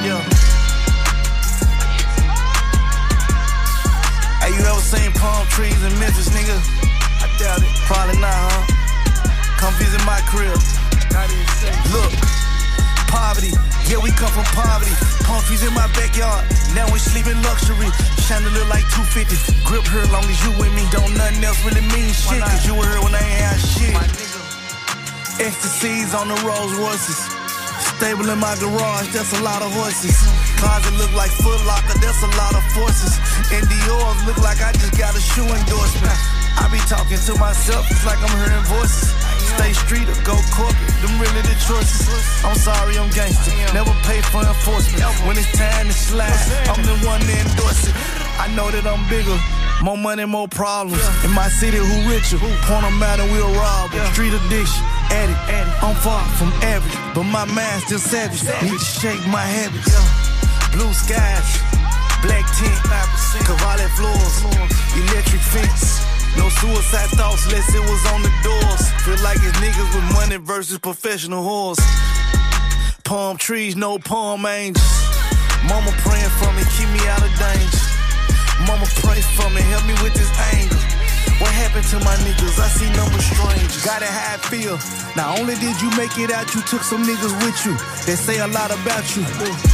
Yeah. Hey, you ever seen palm trees in Memphis, nigga? I doubt it. Probably not, huh? Come visit my crib. Look, poverty. Yeah, we come from poverty. Palm trees in my backyard. Now we sleep in luxury. Chandelier like 250. Grip her long as you with me. Don't nothing else really mean shit. Cause you were here when I ain't had shit. Ecstasies on the Rolls Royces. Stable in my garage, that's a lot of horses. Closet look like Foot Locker, that's a lot of forces. And Dior's look like I just got a shoe endorsement. I be talking to myself, it's like I'm hearing voices. Stay street or go corporate, them really the choices. I'm sorry, I'm gangster. Never pay for enforcement. When it's time to slide, I'm the one to endorse it. I know that I'm bigger. More money, more problems. In my city, who richer? Point them out and we'll rob 'em. Street addiction, addict. I'm far from average, but my mind's still savage. Need to shake my habits. Blue skies, black tint, Cavalli floors, electric fence. No suicide thoughts unless it was on the doors. Feel like it's niggas with money versus professional whores. Palm trees, no palm angels. Mama praying for me, keep me out of danger. Mama pray for me, help me with this anger. What happened to my niggas? I see number strangers. Got it how I feel. Not only did you make it out, you took some niggas with you. They say a lot about you.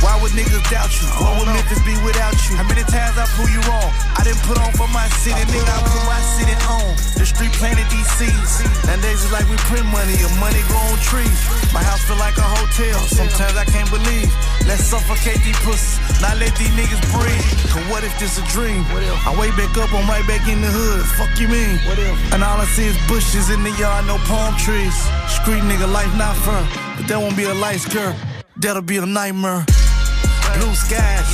Why would niggas doubt you? What would Memphis be without you? How many times I prove you wrong? I didn't put on for my city, nigga. I put my city on. The street planted these seeds. Nowadays it's like we print money, or money grow on trees. My house feel like a hotel. Sometimes I can't believe. Let's suffocate these pussies. Not let these niggas breathe. Cause what if this a dream? I wake back up, I'm right back in the hood. Fuck you mean? And all I see is bushes in the yard, no palm trees. Street nigga, life not fair. But that won't be a light skirt. That'll be a nightmare. Blue skies,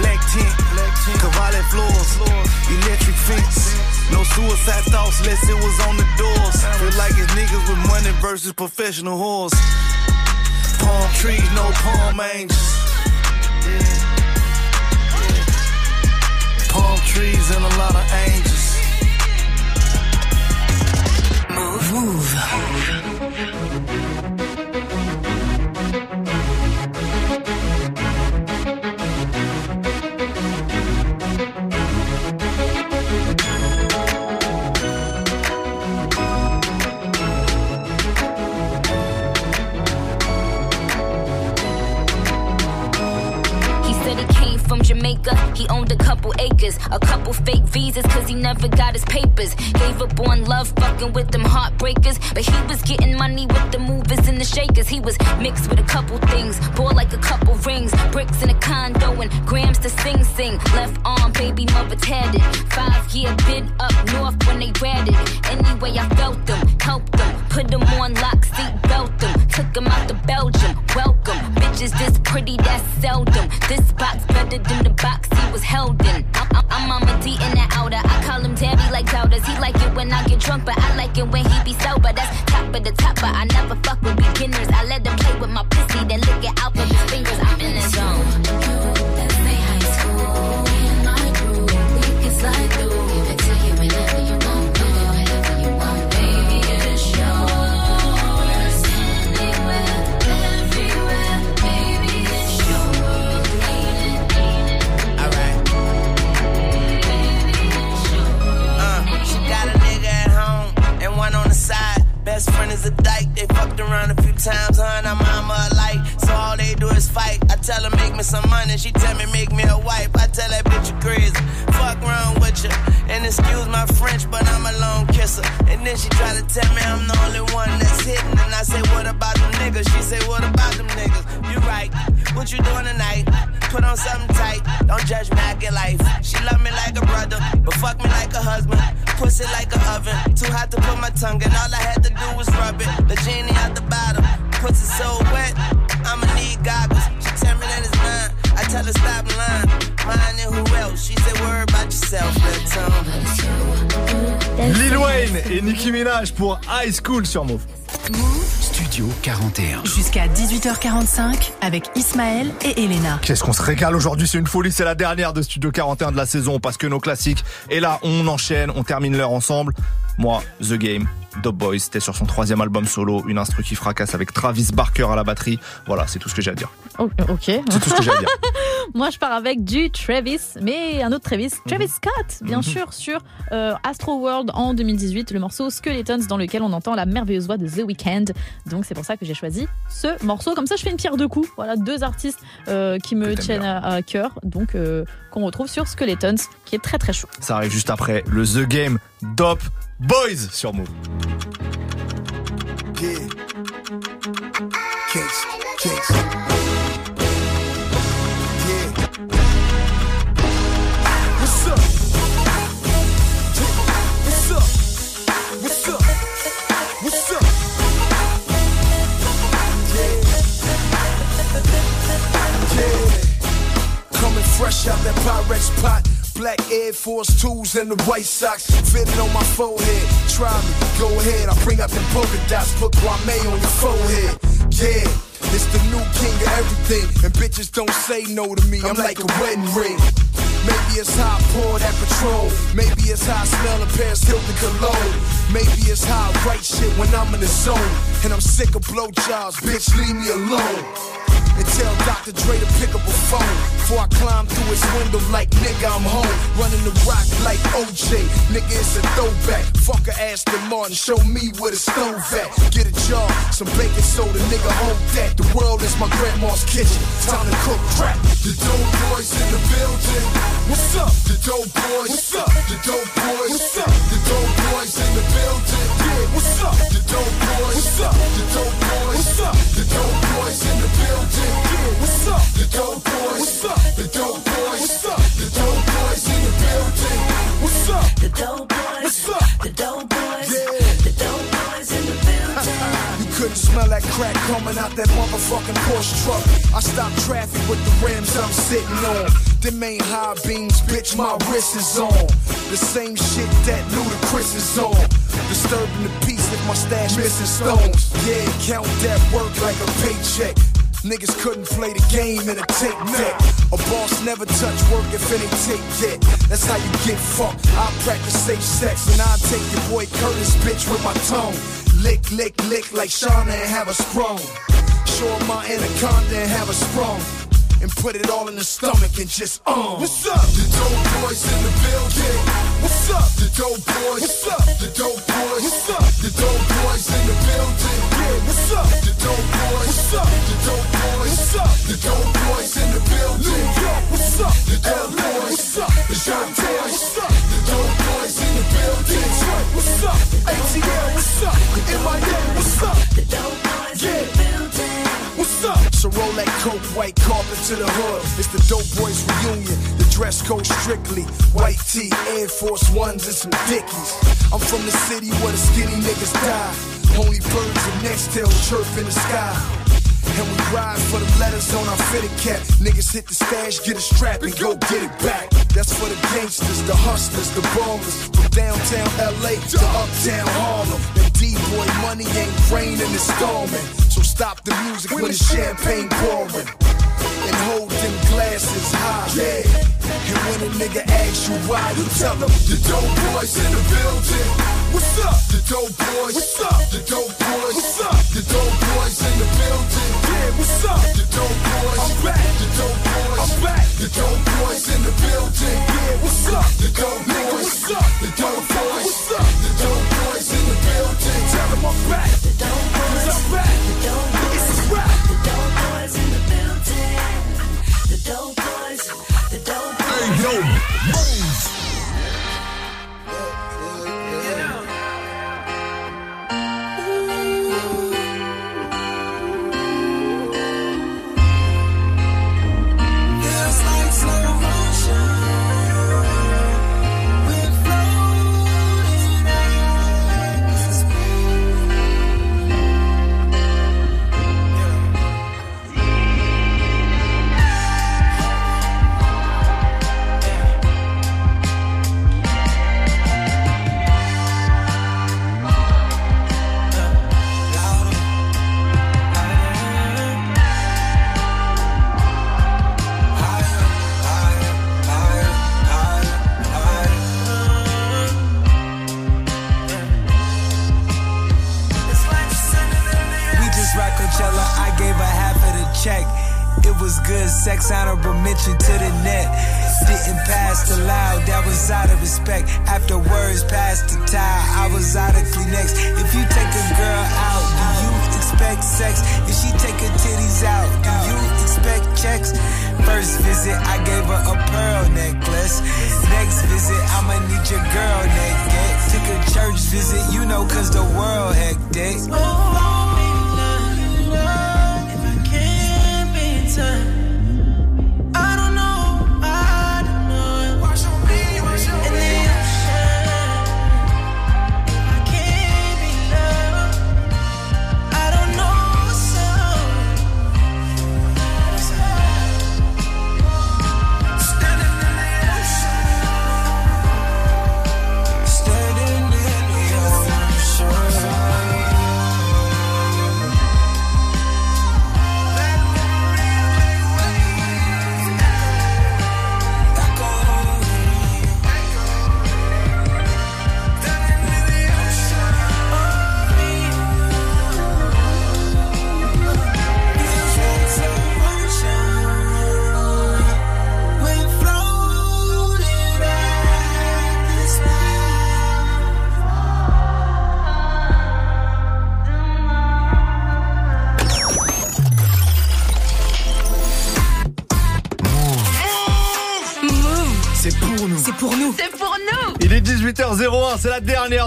black tint, Cavalli floors, electric fence. No suicide thoughts unless it was on the doors. Feel like it's niggas with money versus professional whores. Palm trees, no palm angels. Yeah. Yeah. Palm trees and a lot of angels. Move. He owned a couple acres, a couple fake visas, cause he never got his papers. Gave up on love, fucking with them heartbreakers. But he was getting money with the movers and the shakers. He was mixed with a couple things, bought like a couple rings, bricks in a condo, and grams to sing sing. Left arm, baby mother tatted. Five year bid up north when they ratted. Anyway, I felt them, helped them, put them on lock, seat belt them, took them out to Belgium. Welcome, bitches this pretty, that's seldom. This box better than the box he was held in. I'm, I'm, D in the outer. I call him Daddy like doubters. He like it when I get drunk, but I like it when he be sober. That's top of the top, but I never fuck with beginners. I let them play with my pussy, then lick it out with his fingers. I'm in the zone. Side. Best friend is a dyke. They fucked around a few times, huh? I'm mama alike. Do is fight. I tell her make me some money. She tell me make me a wife. I tell that bitch you crazy. Fuck wrong with you. And excuse my French, but I'm a lone kisser. And then she try to tell me I'm the only one that's hitting. And I say, what about them niggas? She say, what about them niggas? You right. What you doing tonight? Put on something tight. Don't judge me, I get life. She love me like a brother, but fuck me like a husband. Pussy like a oven. Too hot to put my tongue in. All I had to do was rub it. The genie out the bottom. Pussy so wet. I'ma need goggles. She tell me that it's mine. I tell her stop lying. Mine and who else? She said, worry about yourself, little Tom. Lil Wayne et Nicki Minaj pour High School sur Move. Studio 41. Jusqu'à 18h45 avec Ismaël et Elena. Qu'est-ce qu'on se régale aujourd'hui, c'est une folie, c'est la dernière de Studio 41 de la saison parce que nos classiques. Et là, on enchaîne, on termine l'heure ensemble. Moi, The Game, Dope Boys, c'était sur son troisième album solo, une instru qui fracasse avec Travis Barker à la batterie. Voilà, c'est tout ce que j'ai à dire. Oh, ok. C'est tout ce que j'ai à dire. Moi, je pars avec du Travis, mais un autre Travis, Travis Mhm. Scott, bien sûr, sur euh, Astro World en 2018, le morceau Skeletons dans lequel on entend la merveilleuse voix de The Weeknd. Donc, c'est pour ça que j'ai choisi ce morceau. Comme ça, je fais une pierre deux coups. Voilà, deux artistes euh, qui me tiennent à, à cœur, donc euh, qu'on retrouve sur Skeletons, qui est très très chaud. Ça arrive juste après le The Game Dope Boys sur Move. Yeah. What's up? What's up? What's up? What's up? Yeah. Yeah. Coming fresh out that Pyrex pot Black Air Force 2s and the white socks fitted on my forehead. Try me, go ahead. I bring out the polka dots, put Kwame on your forehead. Yeah, it's the new king of everything. And bitches don't say no to me. I'm like a wedding ring. Maybe it's how I pour that patrol. Maybe it's how I smell a Paris Hilton cologne. Maybe it's how I write shit when I'm in the zone. And I'm sick of blowjobs, bitch, leave me alone. And tell Dr. Dre to pick up a phone. Before I climb through his window like nigga I'm home. Running the rock like OJ Nigga it's a throwback. Fuck a Aston Martin Show me where the stove at. Get a job Some baking soda Nigga hold that. The world is my grandma's kitchen. Time to cook crap The dope boys in the building. What's up? The dope boys. What's up? The dope boys. What's up? The dope boys in the building. Yeah What's up? The dope boys What's up? The dope boys What's up? The dope boys in the building what's up? The dope boys. What's up? The dope boys. What's up? The dope boys in the building. What's up? The dope boys. What's up? The dope boys. Yeah. The dope boys in the building. You couldn't smell that crack coming out that motherfucking Porsche truck. I stopped traffic with the rims I'm sitting on. Them ain't high beams, bitch, my wrist is on. The same shit that Ludacris is on. Disturbing the peace if my stash missing stones. Yeah, count that work like a paycheck. Niggas couldn't play the game in a tape deck. A boss never touch work if it ain't tape yet. That's how you get fucked. I practice safe sex and I take your boy Curtis bitch with my tongue. Lick, lick, lick like Shauna and have a sprung. Show my anaconda and have a sprung. And put it all in the stomach and just um. What's up? The dope boys in the building. What's up? The dope boys. What's up? The dope boys. What's up? The dope boys in the building. Yeah, what's up? The dope boys. What's up? The dope boys. What's up? The dope boys in the building. New York, what's up? The dope boys. What's up? The dope boys. What's up? The dope boys in the building. Detroit, what's up? ATL, what's up? MIA, what's up? The dope boys Yeah. in the building. What's up? So roll that coke, white carpet to the hood. It's the Dope Boys reunion. The dress code strictly white tee, Air Force Ones, and some Dickies. I'm from the city where the skinny niggas die. Only birds and next tail chirp in the sky. And we ride for the letters on our fitted cap. Niggas hit the stash, get a strap, and go get it back. That's for the gangsters, the hustlers, the ballers. From downtown LA to uptown Harlem. That D-boy money ain't raining, it's storming. So stop the music when the champagne pouring. And hold them glasses high. Yeah. And when a nigga asks you why, you tell them the dope boys in the building. What's up? The dope boys. What's up? The dope boys. What's up? The dope boys in the building. Yeah, what's up? The dope boys. I'm back. The dope boys. I'm back. The dope boys in the building. Yeah, what's up? The dope boys. What's up? The dope boys. What's up? The dope boys in the building. Tell them I'm back. The dope boys. I'm back. The dope dope boys. The dope boys. Hey, yo,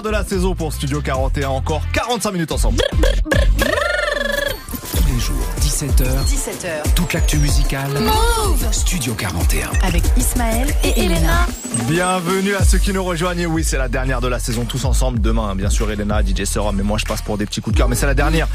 de la saison pour Studio 41. Encore 45 minutes ensemble. Tous les jours, 17h. 17h. Toute l'actu musicale. Move Studio 41. Avec Ismaël et Elena. Bienvenue à ceux qui nous rejoignent. Oui, c'est la dernière de la saison tous ensemble. Demain, bien sûr, Elena, DJ Serum, mais moi je passe pour des petits coups de cœur. Mais c'est la dernière.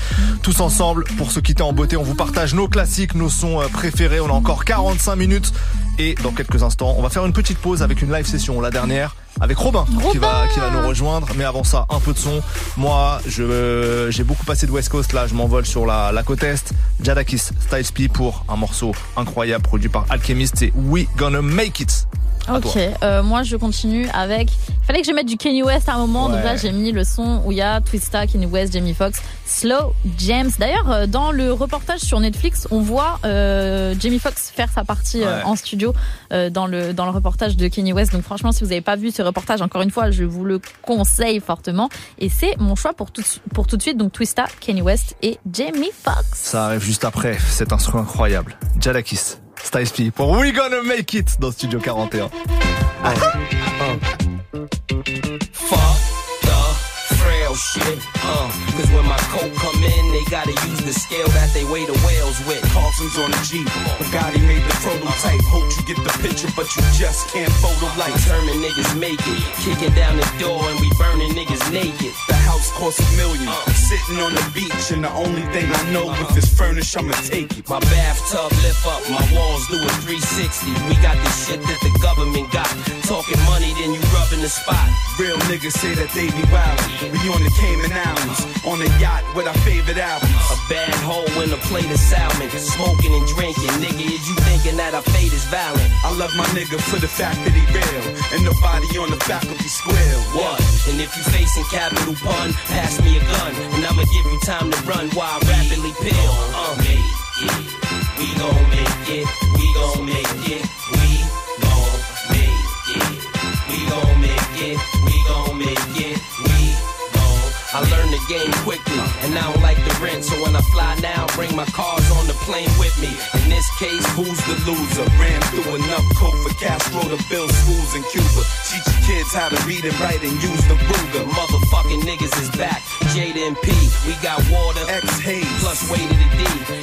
Tous ensemble, pour se quitter en beauté, on vous partage nos classiques, nos sons euh, préférés. On a encore 45 minutes. Et dans quelques instants, on va faire une petite pause avec une live session, la dernière, avec Robin, qui va qui va nous rejoindre. Mais avant ça, un peu de son. Moi, je j'ai beaucoup passé de West Coast. Là, je m'envole sur la, la côte est. Jadakis, Styles P pour un morceau incroyable produit par Alchemist. C'est We Gonna Make It. À. Ok, euh, moi je continue avec. Il fallait que je mette du Kanye West à un moment, donc là j'ai mis le son où il y a Twista, Kanye West, Jamie Foxx, Slow James. D'ailleurs, euh, dans le reportage sur Netflix, on voit euh, Jamie Foxx faire sa partie euh, Ouais. en studio euh, dans le dans le reportage de Kanye West. Donc franchement, si vous n'avez pas vu ce reportage, encore une fois, je vous le conseille fortement. Et c'est mon choix pour tout pour tout de suite. Donc Twista, Kanye West et Jamie Foxx. Ça arrive juste après cet instrument incroyable. Jadakis, Styles P pour We Gonna Make It dans Studio 41. Fuck the frail shit. Uh, cause when my coat come in, they gotta use the scale that they weigh the whales with. Carlson's on the Jeep. Bugatti made the prototype. Hope you get the picture, but you just can't photo like. Determined niggas make it. Kicking down the door and we burning niggas naked. The house costs a million. Uh. Sitting on the beach, and the only thing I know if it's furnished, I'ma take it. My bathtub lift up, my walls do a 360. We got the shit that the government got. Talking money, then you rubbing the spot. Real niggas say that they be wild. We on the Cayman Islands, on a yacht with our favorite albums. A bad hole in a plate of salmon. Smoking and drinking. Nigga, is you thinking that our fate is violent? I love my nigga for the fact that he real, and nobody on the faculty square. What? And if you facing capital pun, pass me a gun, and I'ma give you time to run while I rapidly peel. Uh. We gon' make it, we gon' make it, we I learned the game quickly, and I don't like rent, so when I fly now, bring my cars on the plane with me. In this case, Who's the loser? Ran through enough coke for Castro to build schools in Cuba. Teach your kids how to read and write and use the Ruger. motherfucking niggas is back. Jada and P, we got water, X Hayes. plus way to the D.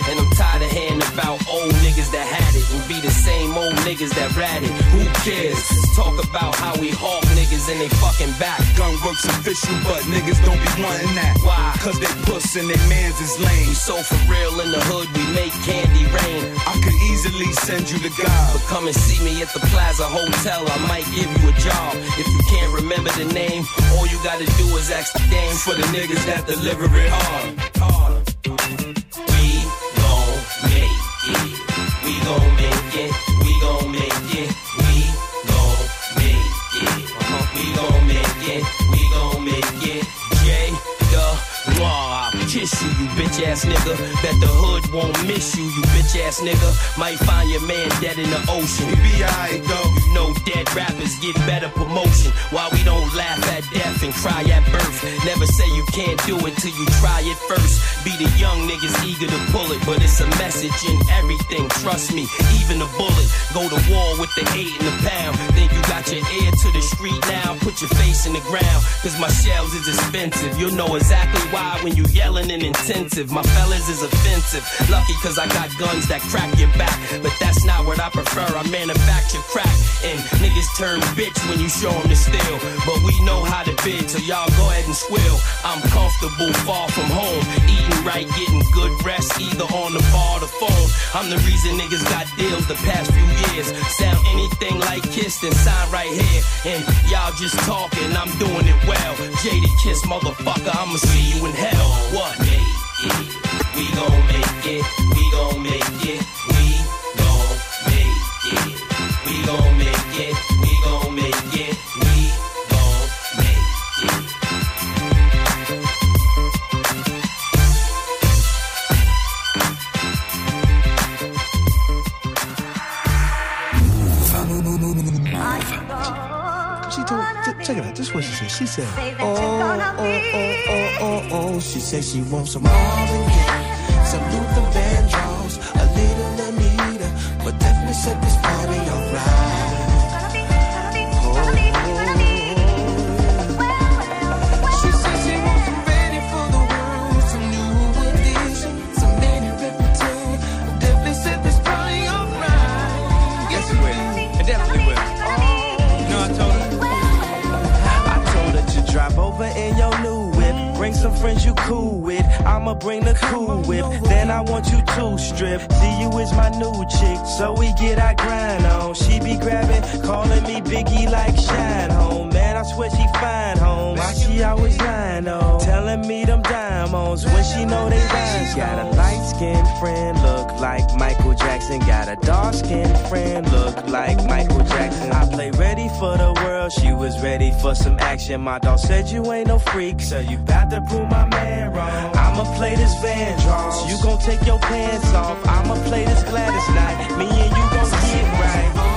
And I'm tired of hearing about old niggas that had it and be the same old niggas that ratted. Who cares? Talk about how we hawk niggas and they fucking back. Gunworks official, but niggas don't be wanting that. Why? Cause they puss and they mans lame. We so for real in the hood, we make candy rain. I could easily send you to God. But come and see me at the Plaza Hotel, I might give you a job. If you can't remember the name, all you gotta do is ask the dame For the niggas that deliver it hard. We gon' make it. We gon' make it. We gon' make it. Kiss you, you bitch ass nigga. Bet the hood won't miss you, you bitch ass nigga. Might find your man dead in the ocean. We be alright though. You know dead rappers get better promotion. Why we don't laugh at death and cry at birth. Never say you can't do it till you try it first. Be the young niggas eager to pull it, but it's a message in everything. Trust me, even a bullet. Go to war with the eight and the pound. Think you got your ear to the street now? Put your face in the ground, cause my shells is expensive. You'll know exactly why when you yelling and intensive. My fellas is offensive. Lucky cause I got guns that crack your back, but that's not what I prefer. I manufacture crack, and niggas turn bitch when you show them the steel. But we know how to bid, so y'all go ahead and squill. I'm comfortable, far from home, eating right, getting good rest, either on the bar or the phone. I'm the reason niggas got deals the past few years. Sound anything like Kiss, then sign right here. And y'all just talking, I'm doing it well. Jaded Kiss, motherfucker, I'ma see you in hell. What? We gon' make it, we gon' make it, we gon' make it, we gon' make it, we gon' make it, we gon' make it. She told, check it out. This is what she said. She said, oh, She she wants some Marvin Gaye, some Luther Vandross, a little Anita, but definitely set this party alright. Friends you cool with. I'ma bring the cool whip. Then I want you to strip. See you is my new chick, so we get our grind on. She be grabbing, calling me Biggie like Shine Home. Man, I swear she fine home. Why she always lying on? Telling me them diamonds when she know they rhyme. She got a light skinned friend, look like Michael Jackson. Got a dark skinned friend, look like Michael Jackson. I play ready for the world, she was ready for some action. My dog said you ain't no freak, so you bout to prove my man wrong. I'ma play this Vandross, you gon' take your pants off. I'ma play this Gladys Knight, me and you gon' get right.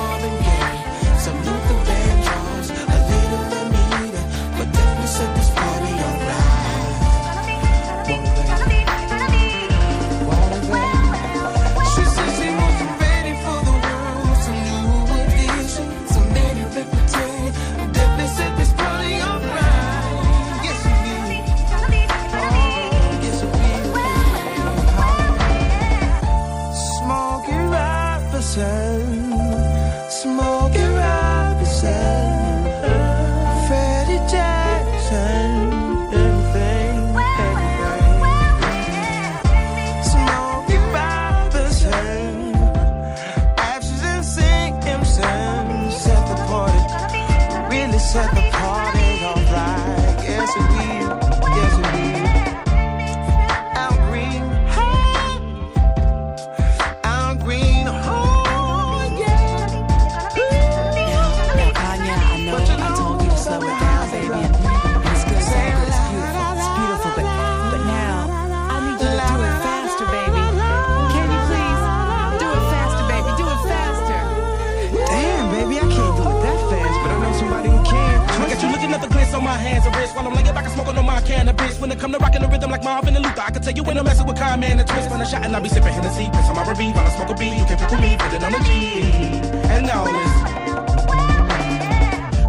Cannabis. When it come to rocking the rhythm like Marvin and Luther, I can tell you when I'm messing with Kyle, man, and twist when I shot and I be sipping Hennessy. Piss on my R&B while I smoke a beat. You can't pick with me, put it on the G. And now this.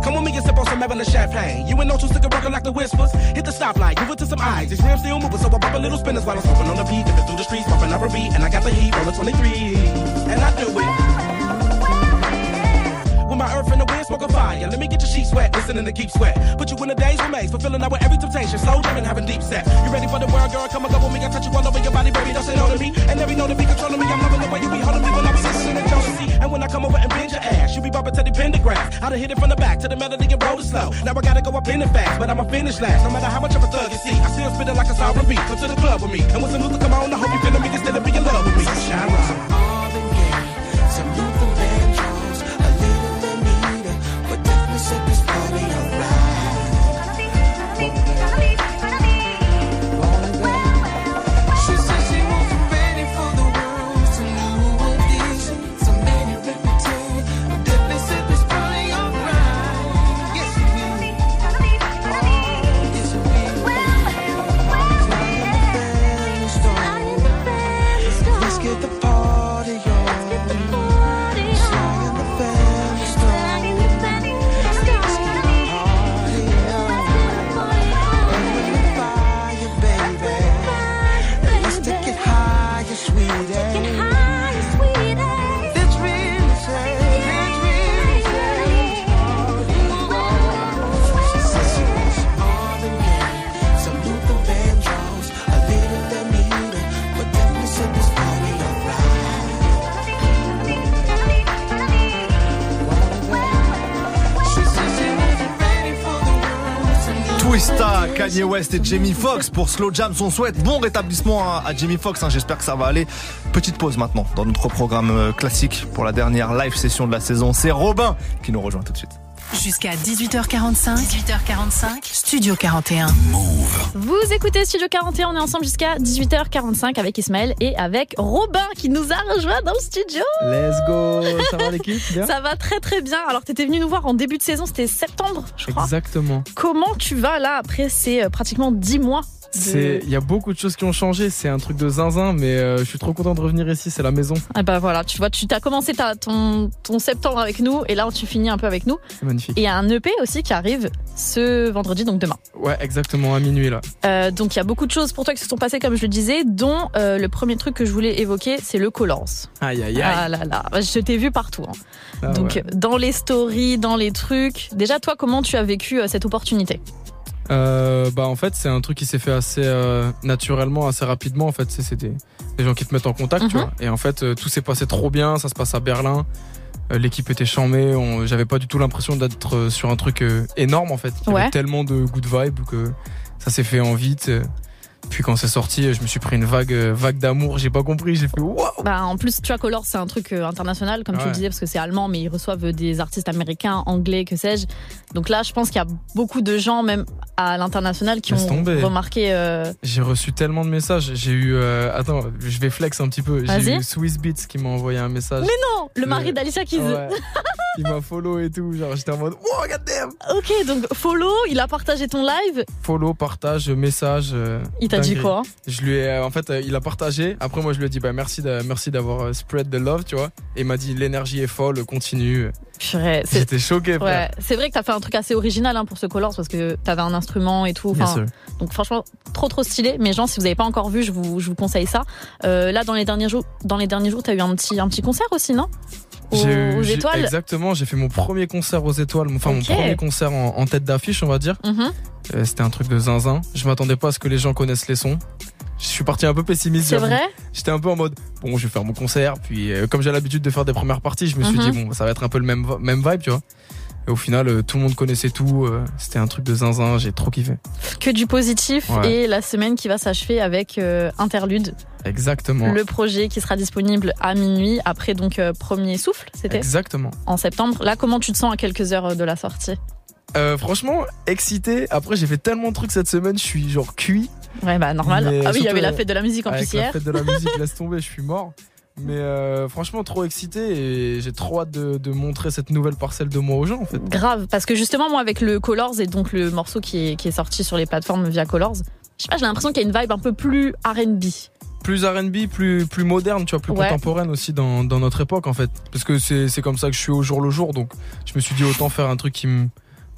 Come with me and sip on some Evelyn champagne. You ain't no two stick rockin' like the whispers. Hit the stoplight, give it to some eyes. These rims still moving, so I pop a little spinners while I'm smoking on the beat. Dipping through the streets, bumping up a beat, and I got the heat on the 23. And I do it. And the a fire. Let me get your sheets wet, listening to keep sweat. Put you in the days remains, fulfilling out with every temptation. Slow jamming, having deep set. You ready for the world, girl? Come and go with me. I touch you all over your body, baby. Don't say no to me. And every know to be controlling me. I'm loving the way you be holding me when I be listening to jealousy. And when I come over and bend your ass, you be bumping to the pentagram. I done hit it from the back to the melody and roll it slow. Now I gotta go up in it fast, but I'ma finish last. No matter how much of a thug you see, I still spit it like a sovereign beat. Come to the club with me. And when some Luther come on, I hope you feeling me instead of be in love with me. Shine Kanye West et Jamie Foxx pour Slow Jam son souhaite. Bon rétablissement à, à Jamie Foxx, hein, j'espère que ça va aller. Petite pause maintenant dans notre programme euh, classique pour la dernière live session de la saison. C'est Robin qui nous rejoint tout de suite. Jusqu'à 18h45. 18h45. Studio 41. Vous écoutez Studio 41, on est ensemble jusqu'à 18h45 avec Ismaël et avec Robin qui nous a rejoint dans le studio. Let's go Ça va l'équipe? Bien? Ça va très très bien. Alors t'étais venu nous voir en début de saison, c'était septembre, je crois. Exactement. Comment tu vas là après ces euh, pratiquement 10 mois? De- il y a beaucoup de choses qui ont changé. C'est un truc de zinzin, mais euh, je suis trop content de revenir ici. C'est la maison. Ah bah voilà, tu vois, tu as commencé ta, ton, ton septembre avec nous et là tu finis un peu avec nous. C'est magnifique. Et il y a un EP aussi qui arrive ce vendredi, donc demain. Ouais, exactement à minuit là. Euh, donc il y a beaucoup de choses pour toi qui se sont passées comme je le disais, dont euh, le premier truc que je voulais évoquer, c'est le Colors. Aïe aïe aïe. Ah là là, je t'ai vu partout. hein. Ah donc ouais. dans les stories, dans les trucs. Déjà toi, comment tu as vécu cette opportunité? Euh, bah en fait c'est un truc qui s'est fait assez euh, naturellement, assez rapidement en fait. C'est des, des gens qui te mettent en contact, tu Mhm. vois. Et en fait euh, tout s'est passé trop bien, ça se passe à Berlin. Euh, L'équipe était chambée, on- j'avais pas du tout l'impression d'être euh, sur un truc euh, énorme en fait. Il y Ouais. avait tellement de good vibes que ça s'est fait en vite. Puis quand c'est sorti, je me suis pris une vague, euh, vague d'amour. J'ai pas compris, j'ai fait waouh. Bah, en plus, tu vois, Colors, c'est un truc euh, international, comme tu le disais, parce que c'est allemand, mais ils reçoivent euh, des artistes américains, anglais, que sais-je. Donc là, je pense qu'il y a beaucoup de gens, même à l'international, qui Laisse ont tomber. remarqué. euh, J'ai reçu tellement de messages. J'ai eu, euh, attends, je vais flex un petit peu. J'ai eu Swiss Beats qui m'a envoyé un message. Mais non, le mari d'Alicia Keys. Ouais. Il m'a follow et tout. Genre, j'étais en mode, oh, god damn. Ok, donc follow, il a partagé ton live. Follow, partage, message. euh, Il t'a dit quoi Je lui ai, euh, en fait, euh, il a partagé. Après, moi, je lui ai dit, bah, merci, d'a- merci d'avoir spread the love, tu vois. Et il m'a dit, l'énergie est folle, continue. J'étais choqué, Ouais, c'est vrai que t'as fait un truc assez original hein, pour ce Colors parce que t'avais un instrument et tout. Bien Enfin, sûr. donc franchement, trop trop stylé. Mais gens, si vous avez pas encore vu, je vous, je vous conseille ça. Euh, là, dans les derniers jours, dans les derniers jours, t'as eu un petit, un petit concert aussi, non? Aux, étoiles. Exactement, j'ai fait mon premier concert aux étoiles, enfin mon premier concert en, en tête d'affiche, on va dire. Mhm. Euh, C'était un truc de zinzin. Je m'attendais pas à ce que les gens connaissent les sons. Je suis parti un peu pessimiste. C'est vrai? J'étais un peu en mode bon, je vais faire mon concert. Puis euh, comme j'ai l'habitude de faire des premières parties, je me suis Mhm. dit bon, ça va être un peu le même même vibe, tu vois. Et au final, euh, tout le monde connaissait tout. euh, C'était un truc de zinzin. J'ai trop kiffé. Que du positif Ouais. et la semaine qui va s'achever avec euh, Interlude, Exactement. le projet qui sera disponible à minuit après donc euh, premier souffle, c'était Exactement. en septembre. Là, comment tu te sens à quelques heures de la sortie? Euh, franchement, excité. Après, j'ai fait tellement de trucs cette semaine. Je suis genre cuit. Ouais, bah normal. Mais ah oui, il y avait la fête de la musique en plus la fête de la musique, laisse tomber, je suis mort. Mais euh, franchement, trop excité et j'ai trop hâte de, de montrer cette nouvelle parcelle de moi aux gens en fait. Grave, parce que justement, moi, avec le Colors et donc le morceau qui est, qui est sorti sur les plateformes via Colors, je sais pas, j'ai l'impression qu'il y a une vibe un peu plus RB. Plus RB, plus, plus moderne, tu vois, plus Ouais. contemporaine aussi dans, dans notre époque en fait. Parce que c'est c'est comme ça que je suis au jour le jour, donc je me suis dit autant faire un truc qui me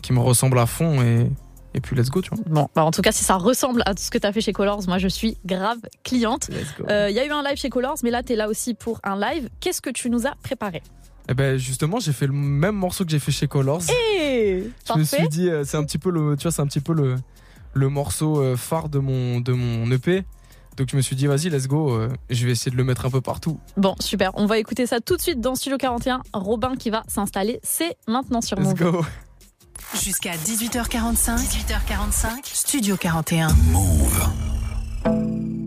qui me ressemble à fond et, et puis let's go, tu vois. Bon, bah en tout cas, si ça ressemble à tout ce que t'as fait chez Colors, moi, je suis grave cliente. Let's go. Euh, Il y a eu un live chez Colors, mais là, t'es là aussi pour un live. Qu'est-ce que tu nous as préparé? Et ben justement, j'ai fait le même morceau que j'ai fait chez Colors. Et je me suis dit euh, c'est un petit peu le tu vois c'est un petit peu le le morceau euh, phare de mon de mon EP donc je me suis dit vas-y let's go euh, je vais essayer de le mettre un peu partout Bon, super. On va écouter ça tout de suite dans Studio 41. Robin qui va s'installer, c'est maintenant sur let's Move. go Jusqu'à 18h45. 18h45. Studio 41. Bébé,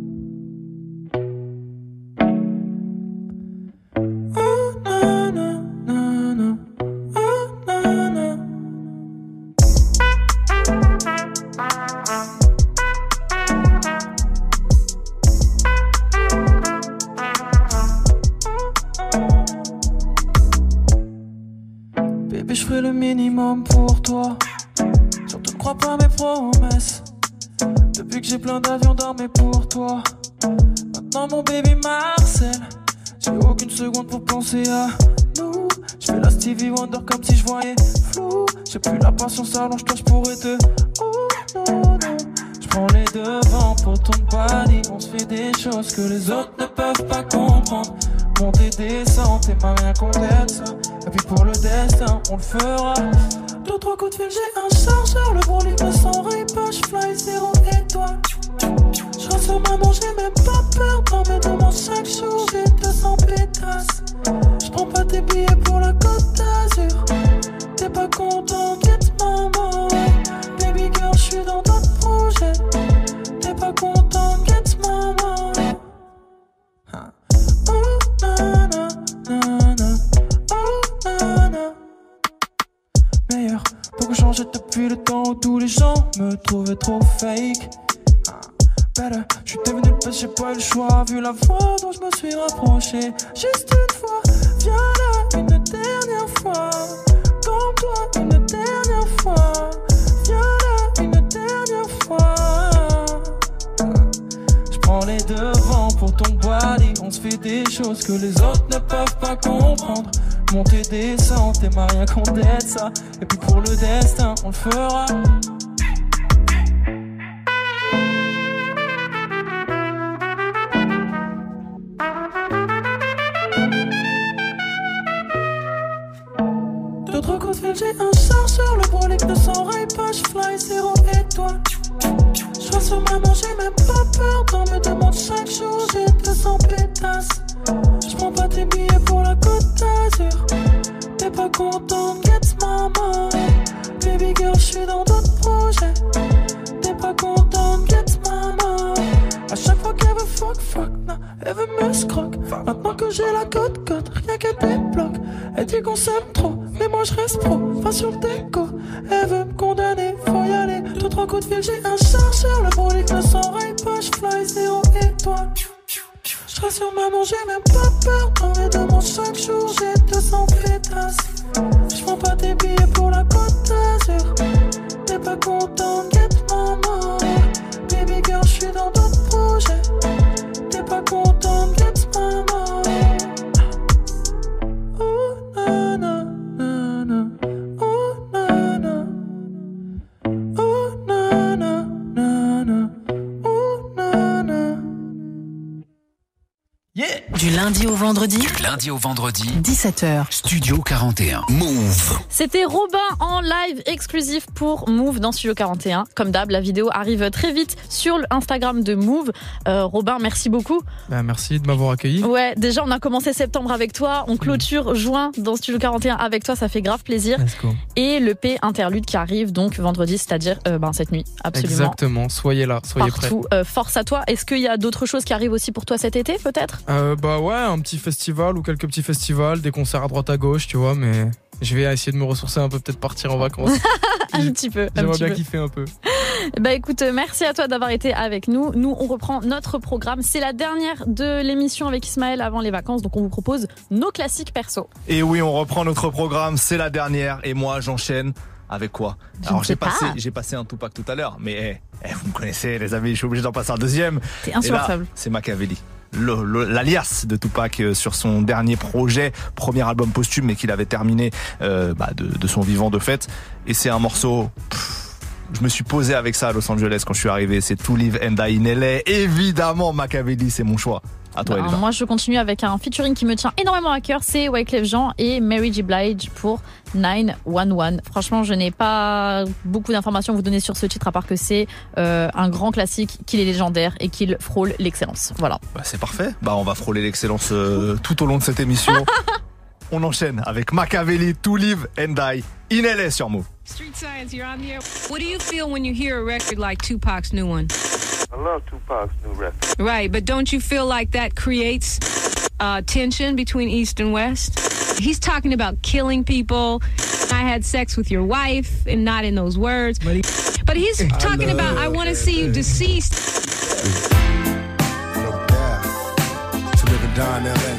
trop fake. Ah, Better, je suis devenu le j'ai pas le choix. Vu la voie dont je me suis rapproché. Juste une fois, viens là, une dernière fois. Comme toi, une dernière fois. Viens là, une dernière fois. Je prends les devants pour ton body. On se fait des choses que les autres ne peuvent pas comprendre. Monter, descendre, t'es ma rien aide ça. Et puis pour le destin, on le fera. Vendredi, 17h. Studio 41. Move. C'était Robin en live exclusif pour Move dans Studio 41. Comme d'hab, la vidéo arrive très vite sur l'Instagram de Move. Euh, Robin, merci beaucoup. Bah, merci de m'avoir accueilli. Ouais, déjà on a commencé septembre avec toi, on clôture juin dans Studio 41 avec toi, ça fait grave plaisir. Let's go. Et le P interlude qui arrive donc vendredi, c'est-à-dire euh, ben, cette nuit, absolument. Exactement. Soyez là, soyez prêts. Euh, force à toi. Est-ce qu'il y a d'autres choses qui arrivent aussi pour toi cet été, peut-être? Euh, bah ouais, un petit festival ou quelques petits festivals, des concerts à droite à gauche, tu vois, mais je vais essayer de me ressourcer un peu, peut-être partir en vacances. Un petit peu. J'aimerais bien peu. kiffer un peu. Bah écoute, merci à toi d'avoir été avec nous. Nous, on reprend notre programme. C'est la dernière de l'émission avec Ismaël avant les vacances, donc on vous propose nos classiques perso. Et oui, on reprend notre programme, c'est la dernière, et moi j'enchaîne avec quoi Je Alors j'ai passé, j'ai passé un Tupac tout à l'heure, mais eh, eh, vous me connaissez les amis, je suis obligé d'en passer un deuxième. Là, insupportable. C'est Machiavelli. L'alias de Tupac euh, sur son dernier projet, premier album posthume, mais qu'il avait terminé euh, bah, de, son vivant de fait. Et c'est un morceau. je me suis posé avec ça à Los Angeles quand je suis arrivé. C'est To Live and Die in LA. Évidemment, Machiavelli, c'est mon choix. À toi, moi, je continue avec un featuring qui me tient énormément à cœur. C'est Wyclef Jean et Mary J. Blige pour 911. Franchement, je n'ai pas beaucoup d'informations à vous donner sur ce titre, à part que c'est euh, un grand classique, qu'il est légendaire et qu'il frôle l'excellence. Voilà. Bah, c'est parfait. Bah, on va frôler l'excellence euh, tout au long de cette émission. on enchaîne avec Machiavelli, To Live and Die in LA sur Move. Street Science, you're on the air. What do you feel when you hear a record like Tupac's new one? I love Tupac's new record. Right, but don't you feel like that creates uh, tension between East and West? He's talking about killing people. I had sex with your wife, and not in those words. But, he's I talking about, I want to see you deceased. To live and die in LA,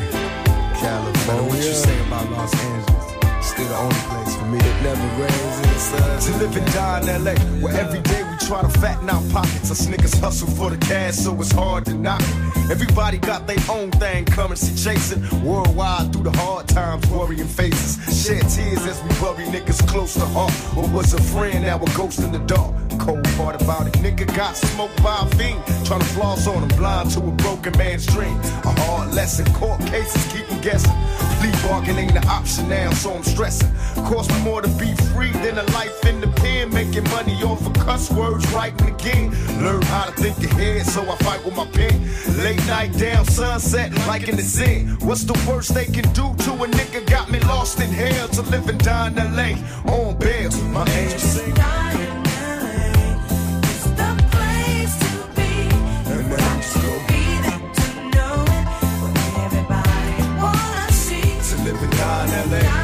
California. What you say about Los Angeles? Still the only place for me. It never rains in the sun. To live and die in LA, where every day we try to fatten our pockets. Us niggas hustle for the cash, so it's hard to knock it. Everybody got their own thing, currency chasing. Worldwide through the hard times, worrying faces. Shed tears as we bury niggas close to heart. What was a friend, now a ghost in the dark. Cold part about it, nigga got smoked by a fiend. Trying to floss on him, blind to a broken man's dream. A hard lesson, court cases keep him guessing. Plea bargain ain't an option now, so I'm stressing. Cost me more to be free than a life in the pen. Making money off of cuss words, writing again. Learn how to think ahead, so I fight with my pen. Late night down, sunset, like in the zen. What's the worst they can do to a nigga? Got me lost in hell to live and die in LA. On bail, my angel sing. Die in LA.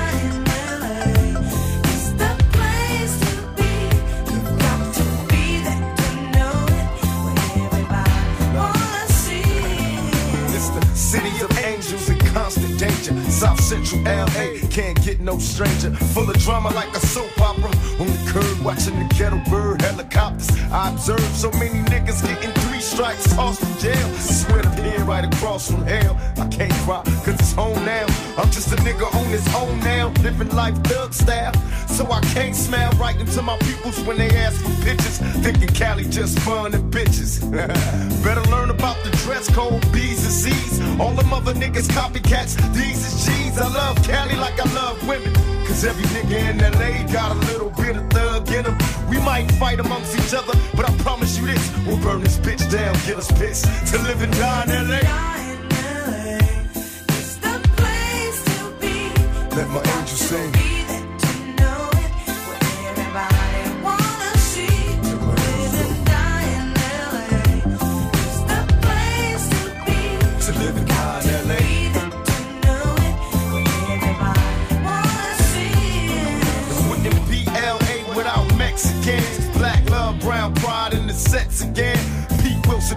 Constant danger. South Central LA can't get no stranger. Full of drama like a soap opera. On the curb watching the kettle bird helicopters. I observe so many niggas getting three strikes, tossed from jail. Swear to being right across from hell. I can't cry, cause it's home now. I'm just a nigga on his own now, living life thug style. So I can't smile right into my peoples when they ask for pictures. Thinking Cali just fun and bitches. Better learn about the dress code, B's and C's. All them other niggas copycats, these is G's. I love Cali like I love women. Cause every nigga in LA got a little bit of thug in him. We might fight amongst each other, but I promise you this we'll burn this bitch down, get us pissed to live and die in LA. Let my angel sing.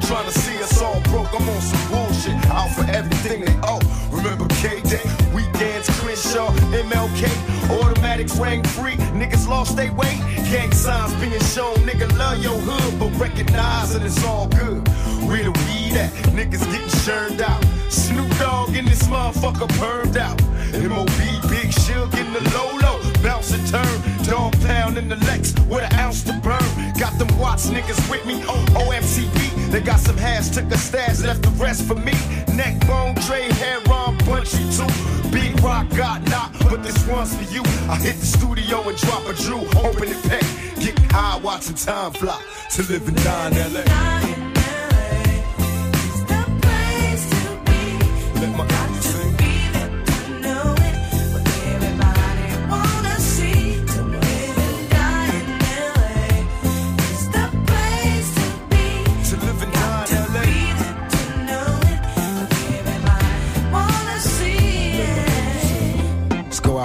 Trying to see us all broke. I'm on some bullshit. Out for everything they owe. Remember K Day, weekends, Crenshaw, MLK, automatics rang free. Niggas lost their weight. Gang signs being shown. Nigga love your hood, but recognize that it's all good. Where the weed at? Niggas getting churned out. Snoop Dogg in this motherfucker permed out. MOB, Big Shug in the Lolo. Bounce and turn. Dog pound in the Lex with an ounce to burn. Got them Watts niggas with me. OMCB. They got some hash, took a stash, left the rest for me. Neck bone, tray, hair on, punch you too. Big rock got knocked, but this one's for you. I hit the studio and drop a drew, open it pack. Getting high, watching time fly. To live and die in LA. Let my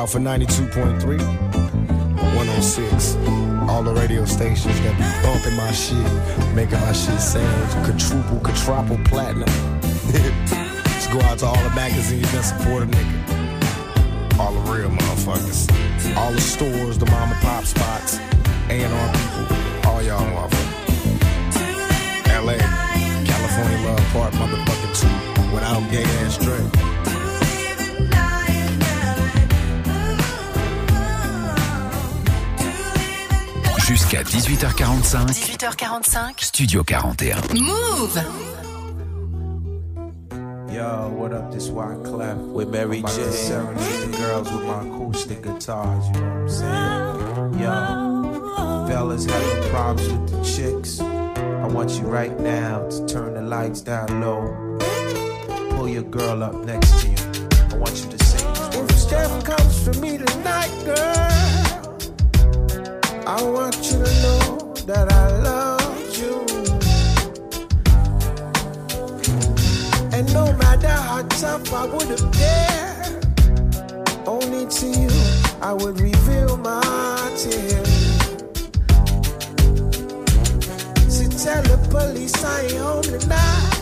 For 92.3, 106. All the radio stations that be bumping my shit, making my shit sound quadruple, quadruple platinum. Let's go out to all the magazines that support a nigga. All the real motherfuckers. All the stores, the mom and pop spots, A&R people, all y'all motherfuckers. LA, California Love Park, motherfucking two, without gay ass drink. Jusqu'à 18h45, 18h45. Studio 41. Move Yo, what up? This Wyclef with Mary J. Serenade the girls with my acoustic guitars. You know what I'm saying? Yo, fellas having problems with the chicks. I want you right now to turn the lights down low. Pull your girl up next to you. I want you to sing If. Steph comes for me tonight, girl, I want you to know that I love you. And no matter how tough I would appear, only to you I would reveal my tears. So tell the police I ain't home tonight.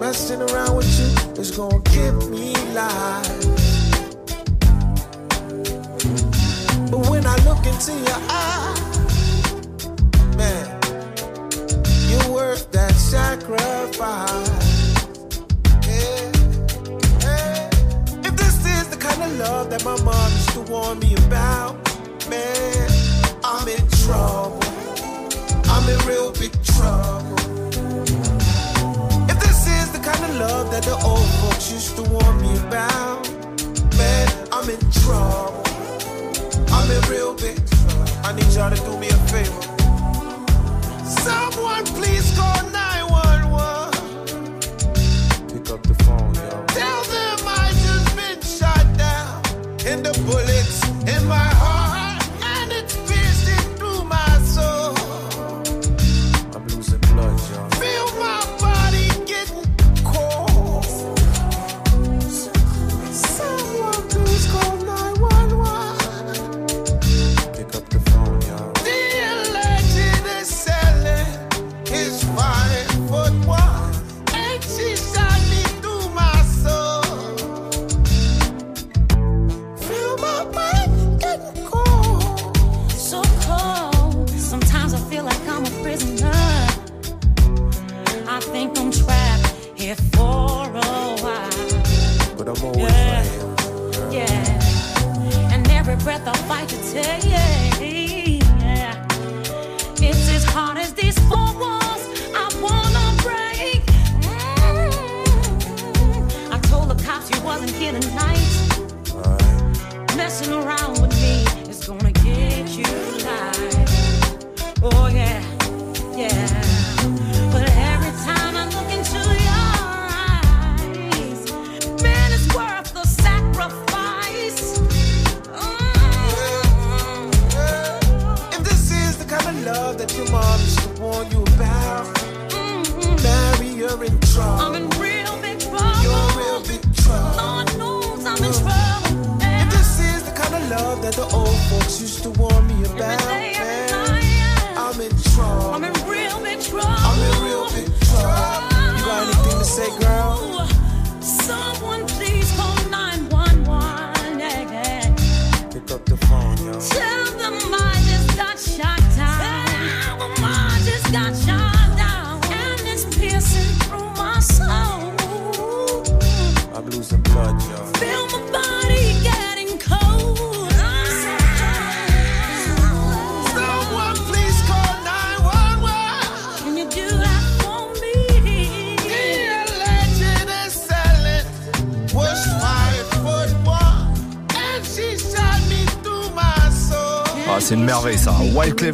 Messing around with you is gonna give me life. When I look into your eyes, man, you're worth that sacrifice. Yeah. If this is the kind of love that my mom used to warn me about, man, I'm in trouble. I'm in real big trouble. If this is the kind of love that the old folks used to warn me about, man, I'm in trouble. I'm in real big. I need y'all to do me a favor. Someone please call 911. Pick up the phone, yo. Tell them I just been shot down. And the bullets in my heart.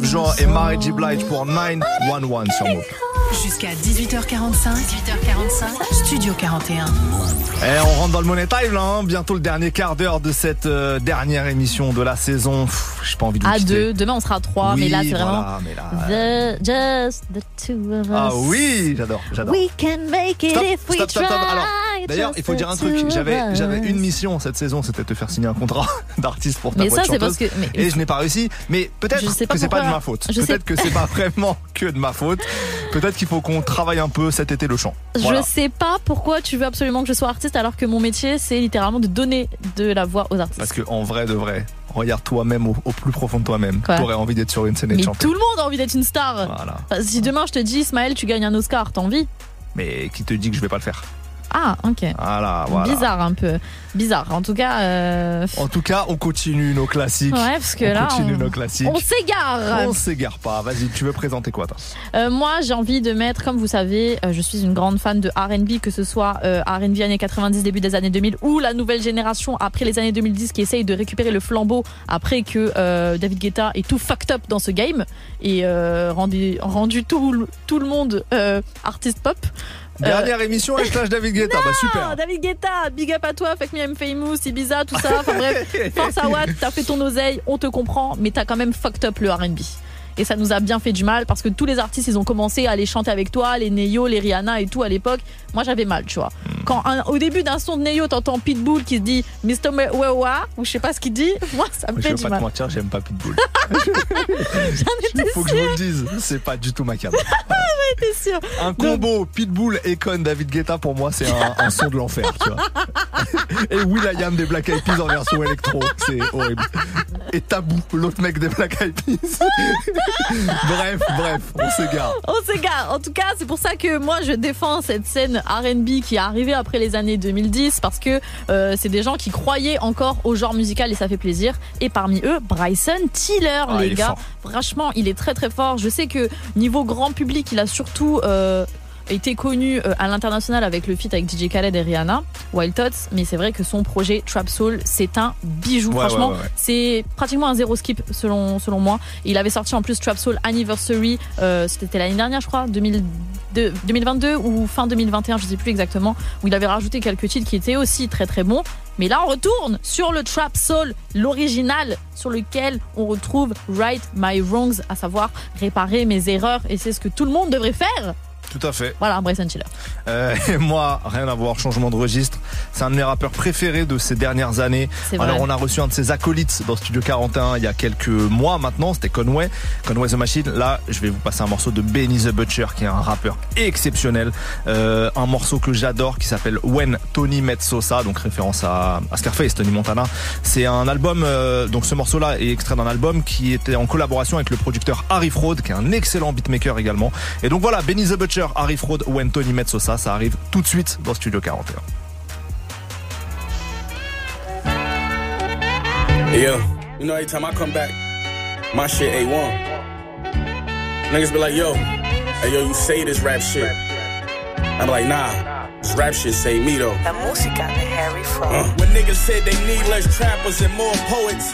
Jean et Mary J. Blige pour 911 sur Move. Jusqu'à 18h45, 18h45, Studio 41. Eh, on rentre dans le Money Time là, hein. bientôt le dernier quart d'heure de cette euh, dernière émission de la saison. J'ai pas envie de vous À quitter. deux, demain on sera à trois, Oui, mais là c'est vraiment voilà, mais là- the, just the two of us. Ah oui, j'adore, j'adore. We can make it Stop, if we stop, stop, stop. try. Alors, D'ailleurs, il faut dire un truc. J'avais, j'avais une mission cette saison, c'était de te faire signer un contrat d'artiste pour ta Mais ça, c'est parce chanteuse. que- mais- Et je n'ai pas réussi. Mais peut-être que c'est pas de ma faute. je sais- Peut-être que c'est pas vraiment que de ma faute. Peut-être qu'il faut qu'on travaille un peu cet été le chant. Voilà. Je sais pas pourquoi tu veux absolument que je sois artiste alors que mon métier c'est littéralement de donner de la voix aux artistes. Parce que en vrai de vrai, regarde toi-même au, au plus profond de toi-même. Quoi T'aurais envie d'être sur une scène et de chanter. tout le monde a envie d'être une star. Voilà. Enfin, si demain je te dis Ismaël tu gagnes un Oscar, t'as envie Mais qui te dit que je vais pas le faire? Ah ok. Voilà, voilà. Bizarre un peu. Bizarre. En tout cas, euh, En tout cas, on continue nos classiques. Ouais, parce que on là, continue on- nos classiques. on s'égare. On s'égare pas. Vas-y, tu veux présenter quoi, toi? Euh, moi, j'ai envie de mettre, comme vous savez, euh, je suis une grande fan de R&B, que ce soit R&B années 90, début des années 2000, ou la nouvelle génération après les années 2010 qui essaye de récupérer le flambeau après que David Guetta est tout fucked up dans ce game et rendu, rendu tout, le- tout le monde artiste pop. Euh, Dernière émission avec Flash David Guetta. bah super. Ah, David Guetta, big up à toi, Fuck Me I'm Famous, Ibiza, tout ça. Enfin bref, force à Watt, t'as fait ton oseille, on te comprend, mais t'as quand même fucked up le R&B. Et ça nous a bien fait du mal parce que tous les artistes, ils ont commencé à aller chanter avec toi, les Neyo, les Rihanna et tout à l'époque. Moi, j'avais mal, tu vois. Quand un- au début d'un son de Neyo, t'entends Pitbull qui se dit Mr. Wewa, ou je sais pas ce qu'il dit, moi, ça me Moi, je fait vais pas te mal. mentir, j'aime pas Pitbull. J'en étais Faut que je vous le dise, c'est pas du tout ma cam. J'en étais sûre. Un combo Pitbull et Con David Guetta pour moi c'est un, un son de l'enfer, tu vois. Et Will.i.am des Black Eyed Peas en version électro, c'est horrible. Et Tabou, l'autre mec des Black Eyed Peas. bref, bref, on s'égare. On s'égare. En tout cas, c'est pour ça que moi je défends cette scène R&B qui est arrivée après les années 2010 parce que euh, c'est des gens qui croyaient encore au genre musical et ça fait plaisir. Et parmi eux, Bryson Tiller, Ah, les gars. Franchement, il est très très fort. Je sais que niveau grand public, il a surtout euh, été connu euh, à l'international avec le feat avec DJ Khaled et Rihanna, Wild Thoughts, mais c'est vrai que son projet Trap Soul, c'est un bijou. Ouais, Franchement, ouais, ouais, ouais. c'est pratiquement un zéro skip selon, selon moi. Il avait sorti en plus Trap Soul Anniversary, euh, c'était l'année dernière, je crois, 2002 2022 ou fin 2021, je sais plus exactement, où il avait rajouté quelques titres qui étaient aussi très très bons. Mais là, on retourne sur le Trap Soul, l'original, sur lequel on retrouve Right My Wrongs, à savoir réparer mes erreurs. Et c'est ce que tout le monde devrait faire. Tout à fait. Voilà, Bryson Tiller. Euh, et moi, rien à voir, changement de registre. C'est un de mes rappeurs préférés de ces dernières années. Alors, on a reçu un de ses acolytes dans Studio 41 il y a quelques mois maintenant, c'était Conway, Conway the Machine. Là, je vais vous passer un morceau de Benny the Butcher, qui est un rappeur exceptionnel. Euh, un morceau que j'adore qui s'appelle When Tony Met Sosa, donc référence à, à Scarface, Tony Montana. C'est un album, euh, donc ce morceau-là est extrait d'un album qui était en collaboration avec le producteur Harry Fraud, qui est un excellent beatmaker également. Et donc voilà, Benny the Butcher, Harry Fraud, When Tony Met Sosa, ça arrive tout de suite dans Studio 41. Yeah, You know, every time I come back, my shit A1. Niggas be like, yo, hey yo, you say this rap shit. I'm like, nah, this rap shit say me though. La música de Harry Fraud. Uh. When niggas said they need less trappers and more poets.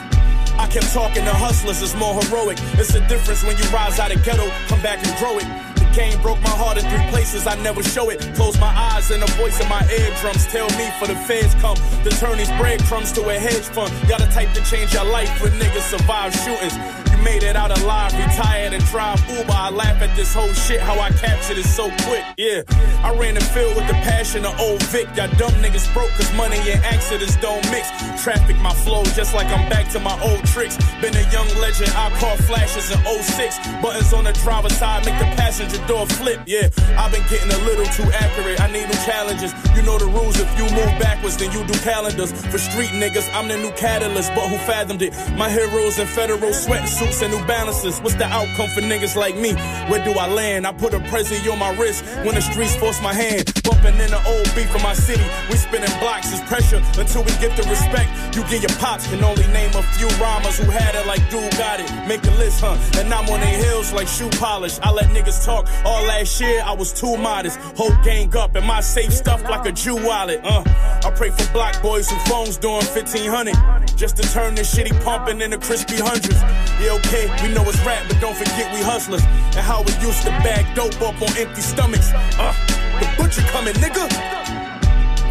I kept talking to hustlers, it's more heroic. It's a difference when you rise out of ghetto, come back and grow it. The game broke my heart in three places, I never show it. Close my eyes and the voice in my eardrums tell me for the feds come to turn these breadcrumbs to a hedge fund. A type to change your life when niggas survive shootings. Made it out alive, retired and drive Uber. I laugh at this whole shit, how I captured it so quick. Yeah, I ran the field with the passion of old Vic. Y'all dumb niggas broke cause money and accidents don't mix. Traffic my flow just like I'm back to my old tricks. Been a young legend, I caught flashes in 06. Buttons on the driver's side make the passenger door flip. Yeah, I've been getting a little too accurate. I need new challenges. You know the rules. If you move backwards, then you do calendars. For street niggas, I'm the new catalyst. But who fathomed it? My heroes in federal sweatsuits and new balances. What's the outcome for niggas like me? Where do I land? I put a prezi on my wrist when the streets force my hand. Bumping in the old beat of my city. We spinning blocks as pressure until we get the respect. You get your pops can only name a few rhymers who had it like dude got it. Make a list, huh? And I'm on their heels like shoe polish. I let niggas talk. All last year I was too modest. Whole gang up and my safe stuff like a Jew wallet. Uh, I pray for black boys who phones doing 1500 just to turn this shitty pumping into crispy hundreds. Yeah, okay, we know it's rap, but don't forget we hustlers and how we used to bag dope up on empty stomachs. Uh, the butcher coming, nigga.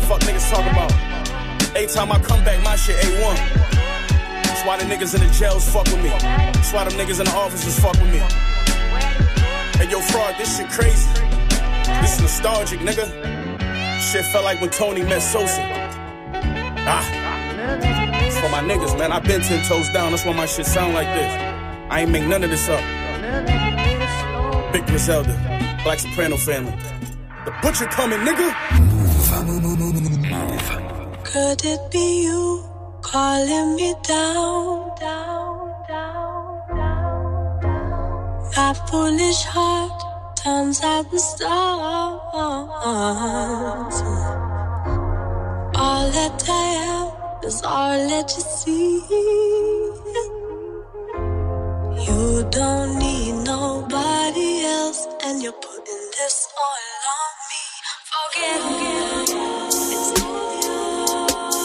Fuck niggas talk about. Every time I come back, my shit A1. That's why the niggas in the jails fuck with me. That's why them niggas in the offices fuck with me. Hey, yo, fraud, this shit crazy. This is nostalgic, nigga. Shit felt like when Tony met Sosa. Ah. It's for my niggas, man. i been ten toes down. That's why my shit sound like this. I ain't make none of this up. Big Griselda, Black Soprano family. The butcher coming, nigga. Could it be you calling me down, down, down, down? My foolish heart turns out the stars. All that I am is all that you see. You don't need nobody else, and you're putting this all on me. Forget it.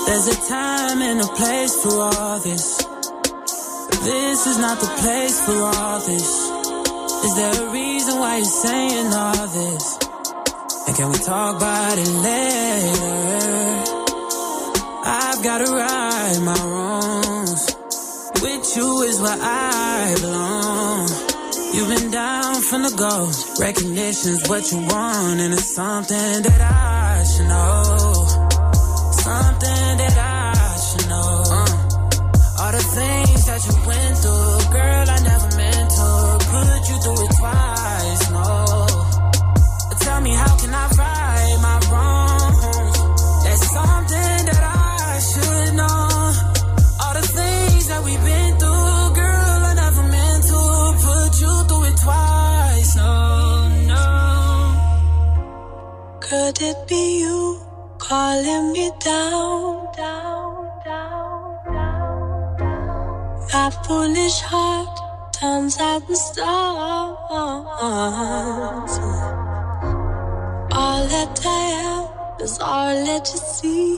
There's a time and a place for all this. But this is not the place for all this. Is there a reason why you're saying all this? And can we talk about it later? I've gotta right my wrongs. With you is where I belong. You've been down from the go. Recognition's what you want, and it's something that I should know. Something that I should know. Uh, all the things that you went through, girl, Could it be you calling me down, down, down, down, down? My foolish heart turns out the stars. All that I am is all that you see.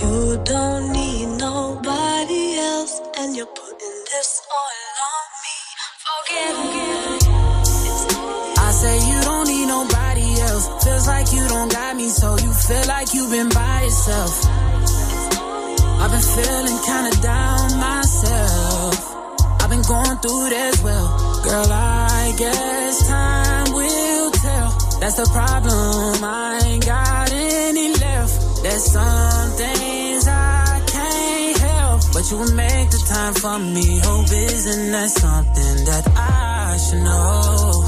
You don't need nobody else, and you're putting this all on me. Forget. Feels like you don't got me, so you feel like you've been by yourself. I've been feeling kinda down myself. I've been going through it as well. Girl, I guess time will tell. That's the problem. I ain't got any left. There's some things I can't help. But you will make the time for me. Hope isn't that something that I should know?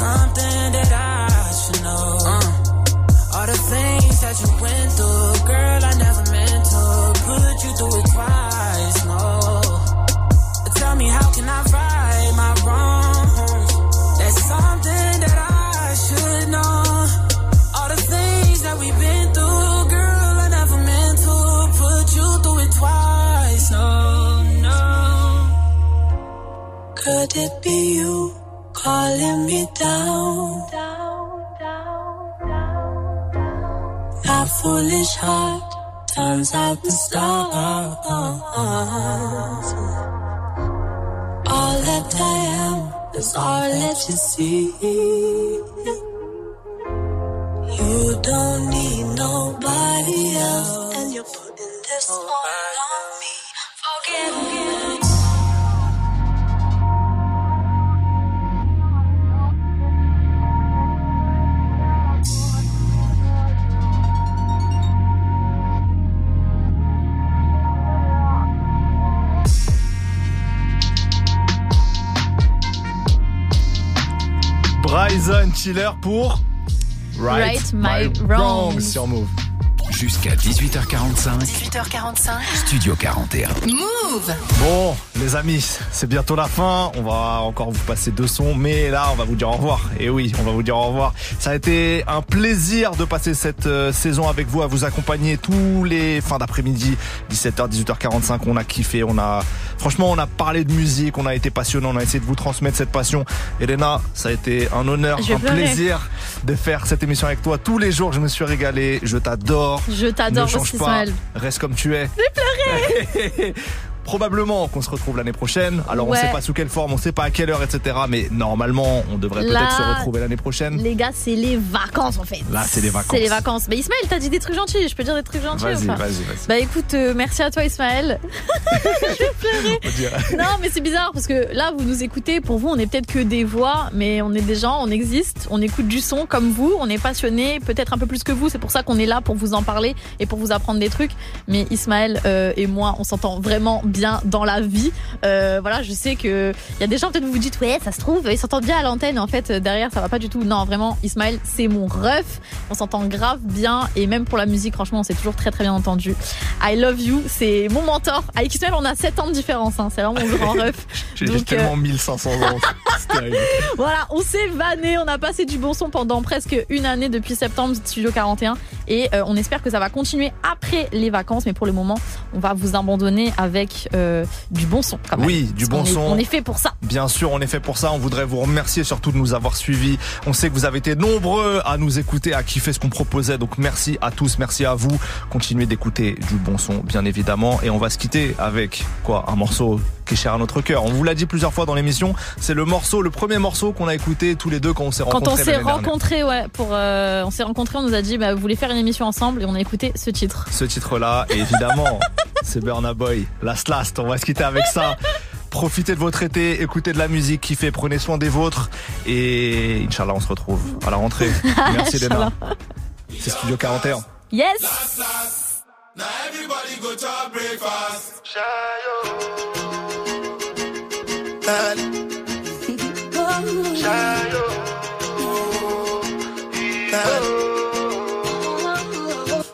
Something that I things that you went through, girl, I never meant to put you through it twice. No, tell me how can I right my wrongs? That's something that I should know. All the things that we've been through, girl, I never meant to put you through it twice. No, no. Could it be you calling me down? Foolish heart turns out the stars. All that I am is all that you see. You don't need nobody else, and you're putting this all on me. Forget it. Bryson Chiller pour Right My Wrongs. sur Move. Jusqu'à 18h45, 18h45. Studio 41. Move Bon, les amis, c'est bientôt la fin. On va encore vous passer deux sons, mais là, on va vous dire au revoir. Et oui, on va vous dire au revoir. Ça a été un plaisir de passer cette euh, saison avec vous, à vous accompagner tous les fins d'après-midi, 17h, 18h45. On a kiffé, on a, franchement, on a parlé de musique, on a été passionnant, on a essayé de vous transmettre cette passion. Elena, ça a été un honneur, Je un pleurer. plaisir de faire cette émission avec toi tous les jours. Je me suis régalé, je t'adore. Je t'adore Ne change aussi, pas, reste comme tu es. J'ai pleuré Probablement qu'on se retrouve l'année prochaine. Alors Ouais. on sait pas sous quelle forme, on sait pas à quelle heure, etc. Mais normalement, on devrait peut-être se retrouver l'année prochaine. Les gars, c'est les vacances en fait. Là, c'est les vacances. C'est les vacances. Mais Ismaël, t'as dit des trucs gentils. Je peux dire des trucs gentils Vas-y, ou pas vas-y, vas-y. Bah écoute, euh, merci à toi Ismaël. Je vais pleurer. Non, mais c'est bizarre parce que là, vous nous écoutez. Pour vous, on est peut-être que des voix, mais on est des gens, on existe, on écoute du son comme vous, on est passionnés, peut-être un peu plus que vous. C'est pour ça qu'on est là pour vous en parler et pour vous apprendre des trucs. Mais Ismaël euh, et moi, on s'entend vraiment bien dans la vie. Euh, voilà, je sais que il y a des gens peut-être vous vous dites ouais, ça se trouve, ils s'entendent bien à l'antenne. En fait, derrière, ça va pas du tout. Non, vraiment, Ismaël, c'est mon ref. On s'entend grave bien et même pour la musique, franchement, on s'est toujours très très bien entendu. I love you, c'est mon mentor. Avec Ismaël, on a 7 ans de différence. Hein. C'est vraiment mon grand ref. J'ai tellement euh, 1500 ans. Voilà, on s'est vanné, on a passé du bon son pendant presque une année depuis septembre Studio 41 et euh, on espère que ça va continuer après les vacances mais pour le moment on va vous abandonner avec euh, du bon son quand même. Oui, du bon est- son. on est fait pour ça. Bien sûr, on est fait pour ça. On voudrait vous remercier surtout de nous avoir suivis. On sait que vous avez été nombreux à nous écouter, à kiffer ce qu'on proposait. Donc merci à tous, merci à vous. Continuez d'écouter du bon son, bien évidemment. Et on va se quitter avec quoi Un morceau qui est cher à notre cœur. On vous l'a dit plusieurs fois dans l'émission. C'est le morceau, le premier morceau qu'on a écouté tous les deux quand on s'est Quand rencontrés. on s'est dernière. rencontrés, ouais, pour euh, on s'est rencontrés, on nous a dit bah vous voulez faire une émission ensemble et on a écouté ce titre. ce titre-là. Et évidemment, c'est Burna Boy. Last Last. On va se quitter avec ça. Profitez de votre été, écoutez de la musique, kiffez, prenez soin des vôtres. Et Inch'Allah, on se retrouve à la rentrée. Merci Léna. C'est Studio 41. Yes. Now everybody go to breakfast.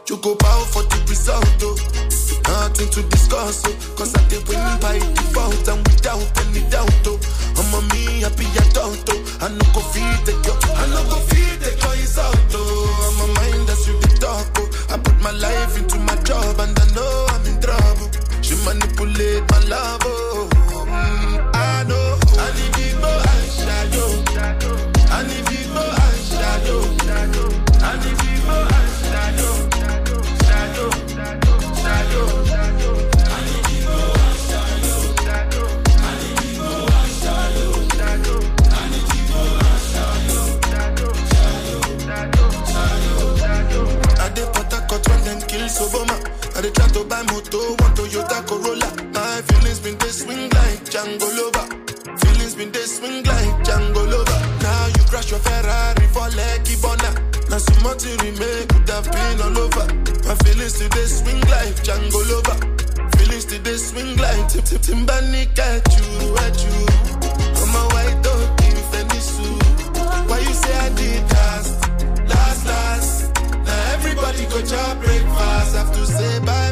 You go bow for the result. Nothing to discuss, oh. Cause I did win by default and without any doubt, oh. I'm a me happy adult, oh. I no go feed the girl, I no go feed the girl is out, oh. I'm a mind that's you the talk, oh. I put my life into my job and I know I'm in trouble. She manipulate my love, oh. Kill Soboma. I dey try to buy moto, one Toyota Corolla. My feelings been they swing like Django Lover. Feelings been they swing like Django Lover. Now you crash your Ferrari for Lucky Bona. Now so much you remain could have been all over. My feelings today swing like Django Lover. Feelings today swing like Tip Tip Timbani at you, at you. I'm a white dog in Fendi suit. Why you say I did last, last, last? Everybody go to breakfast. Have to say bye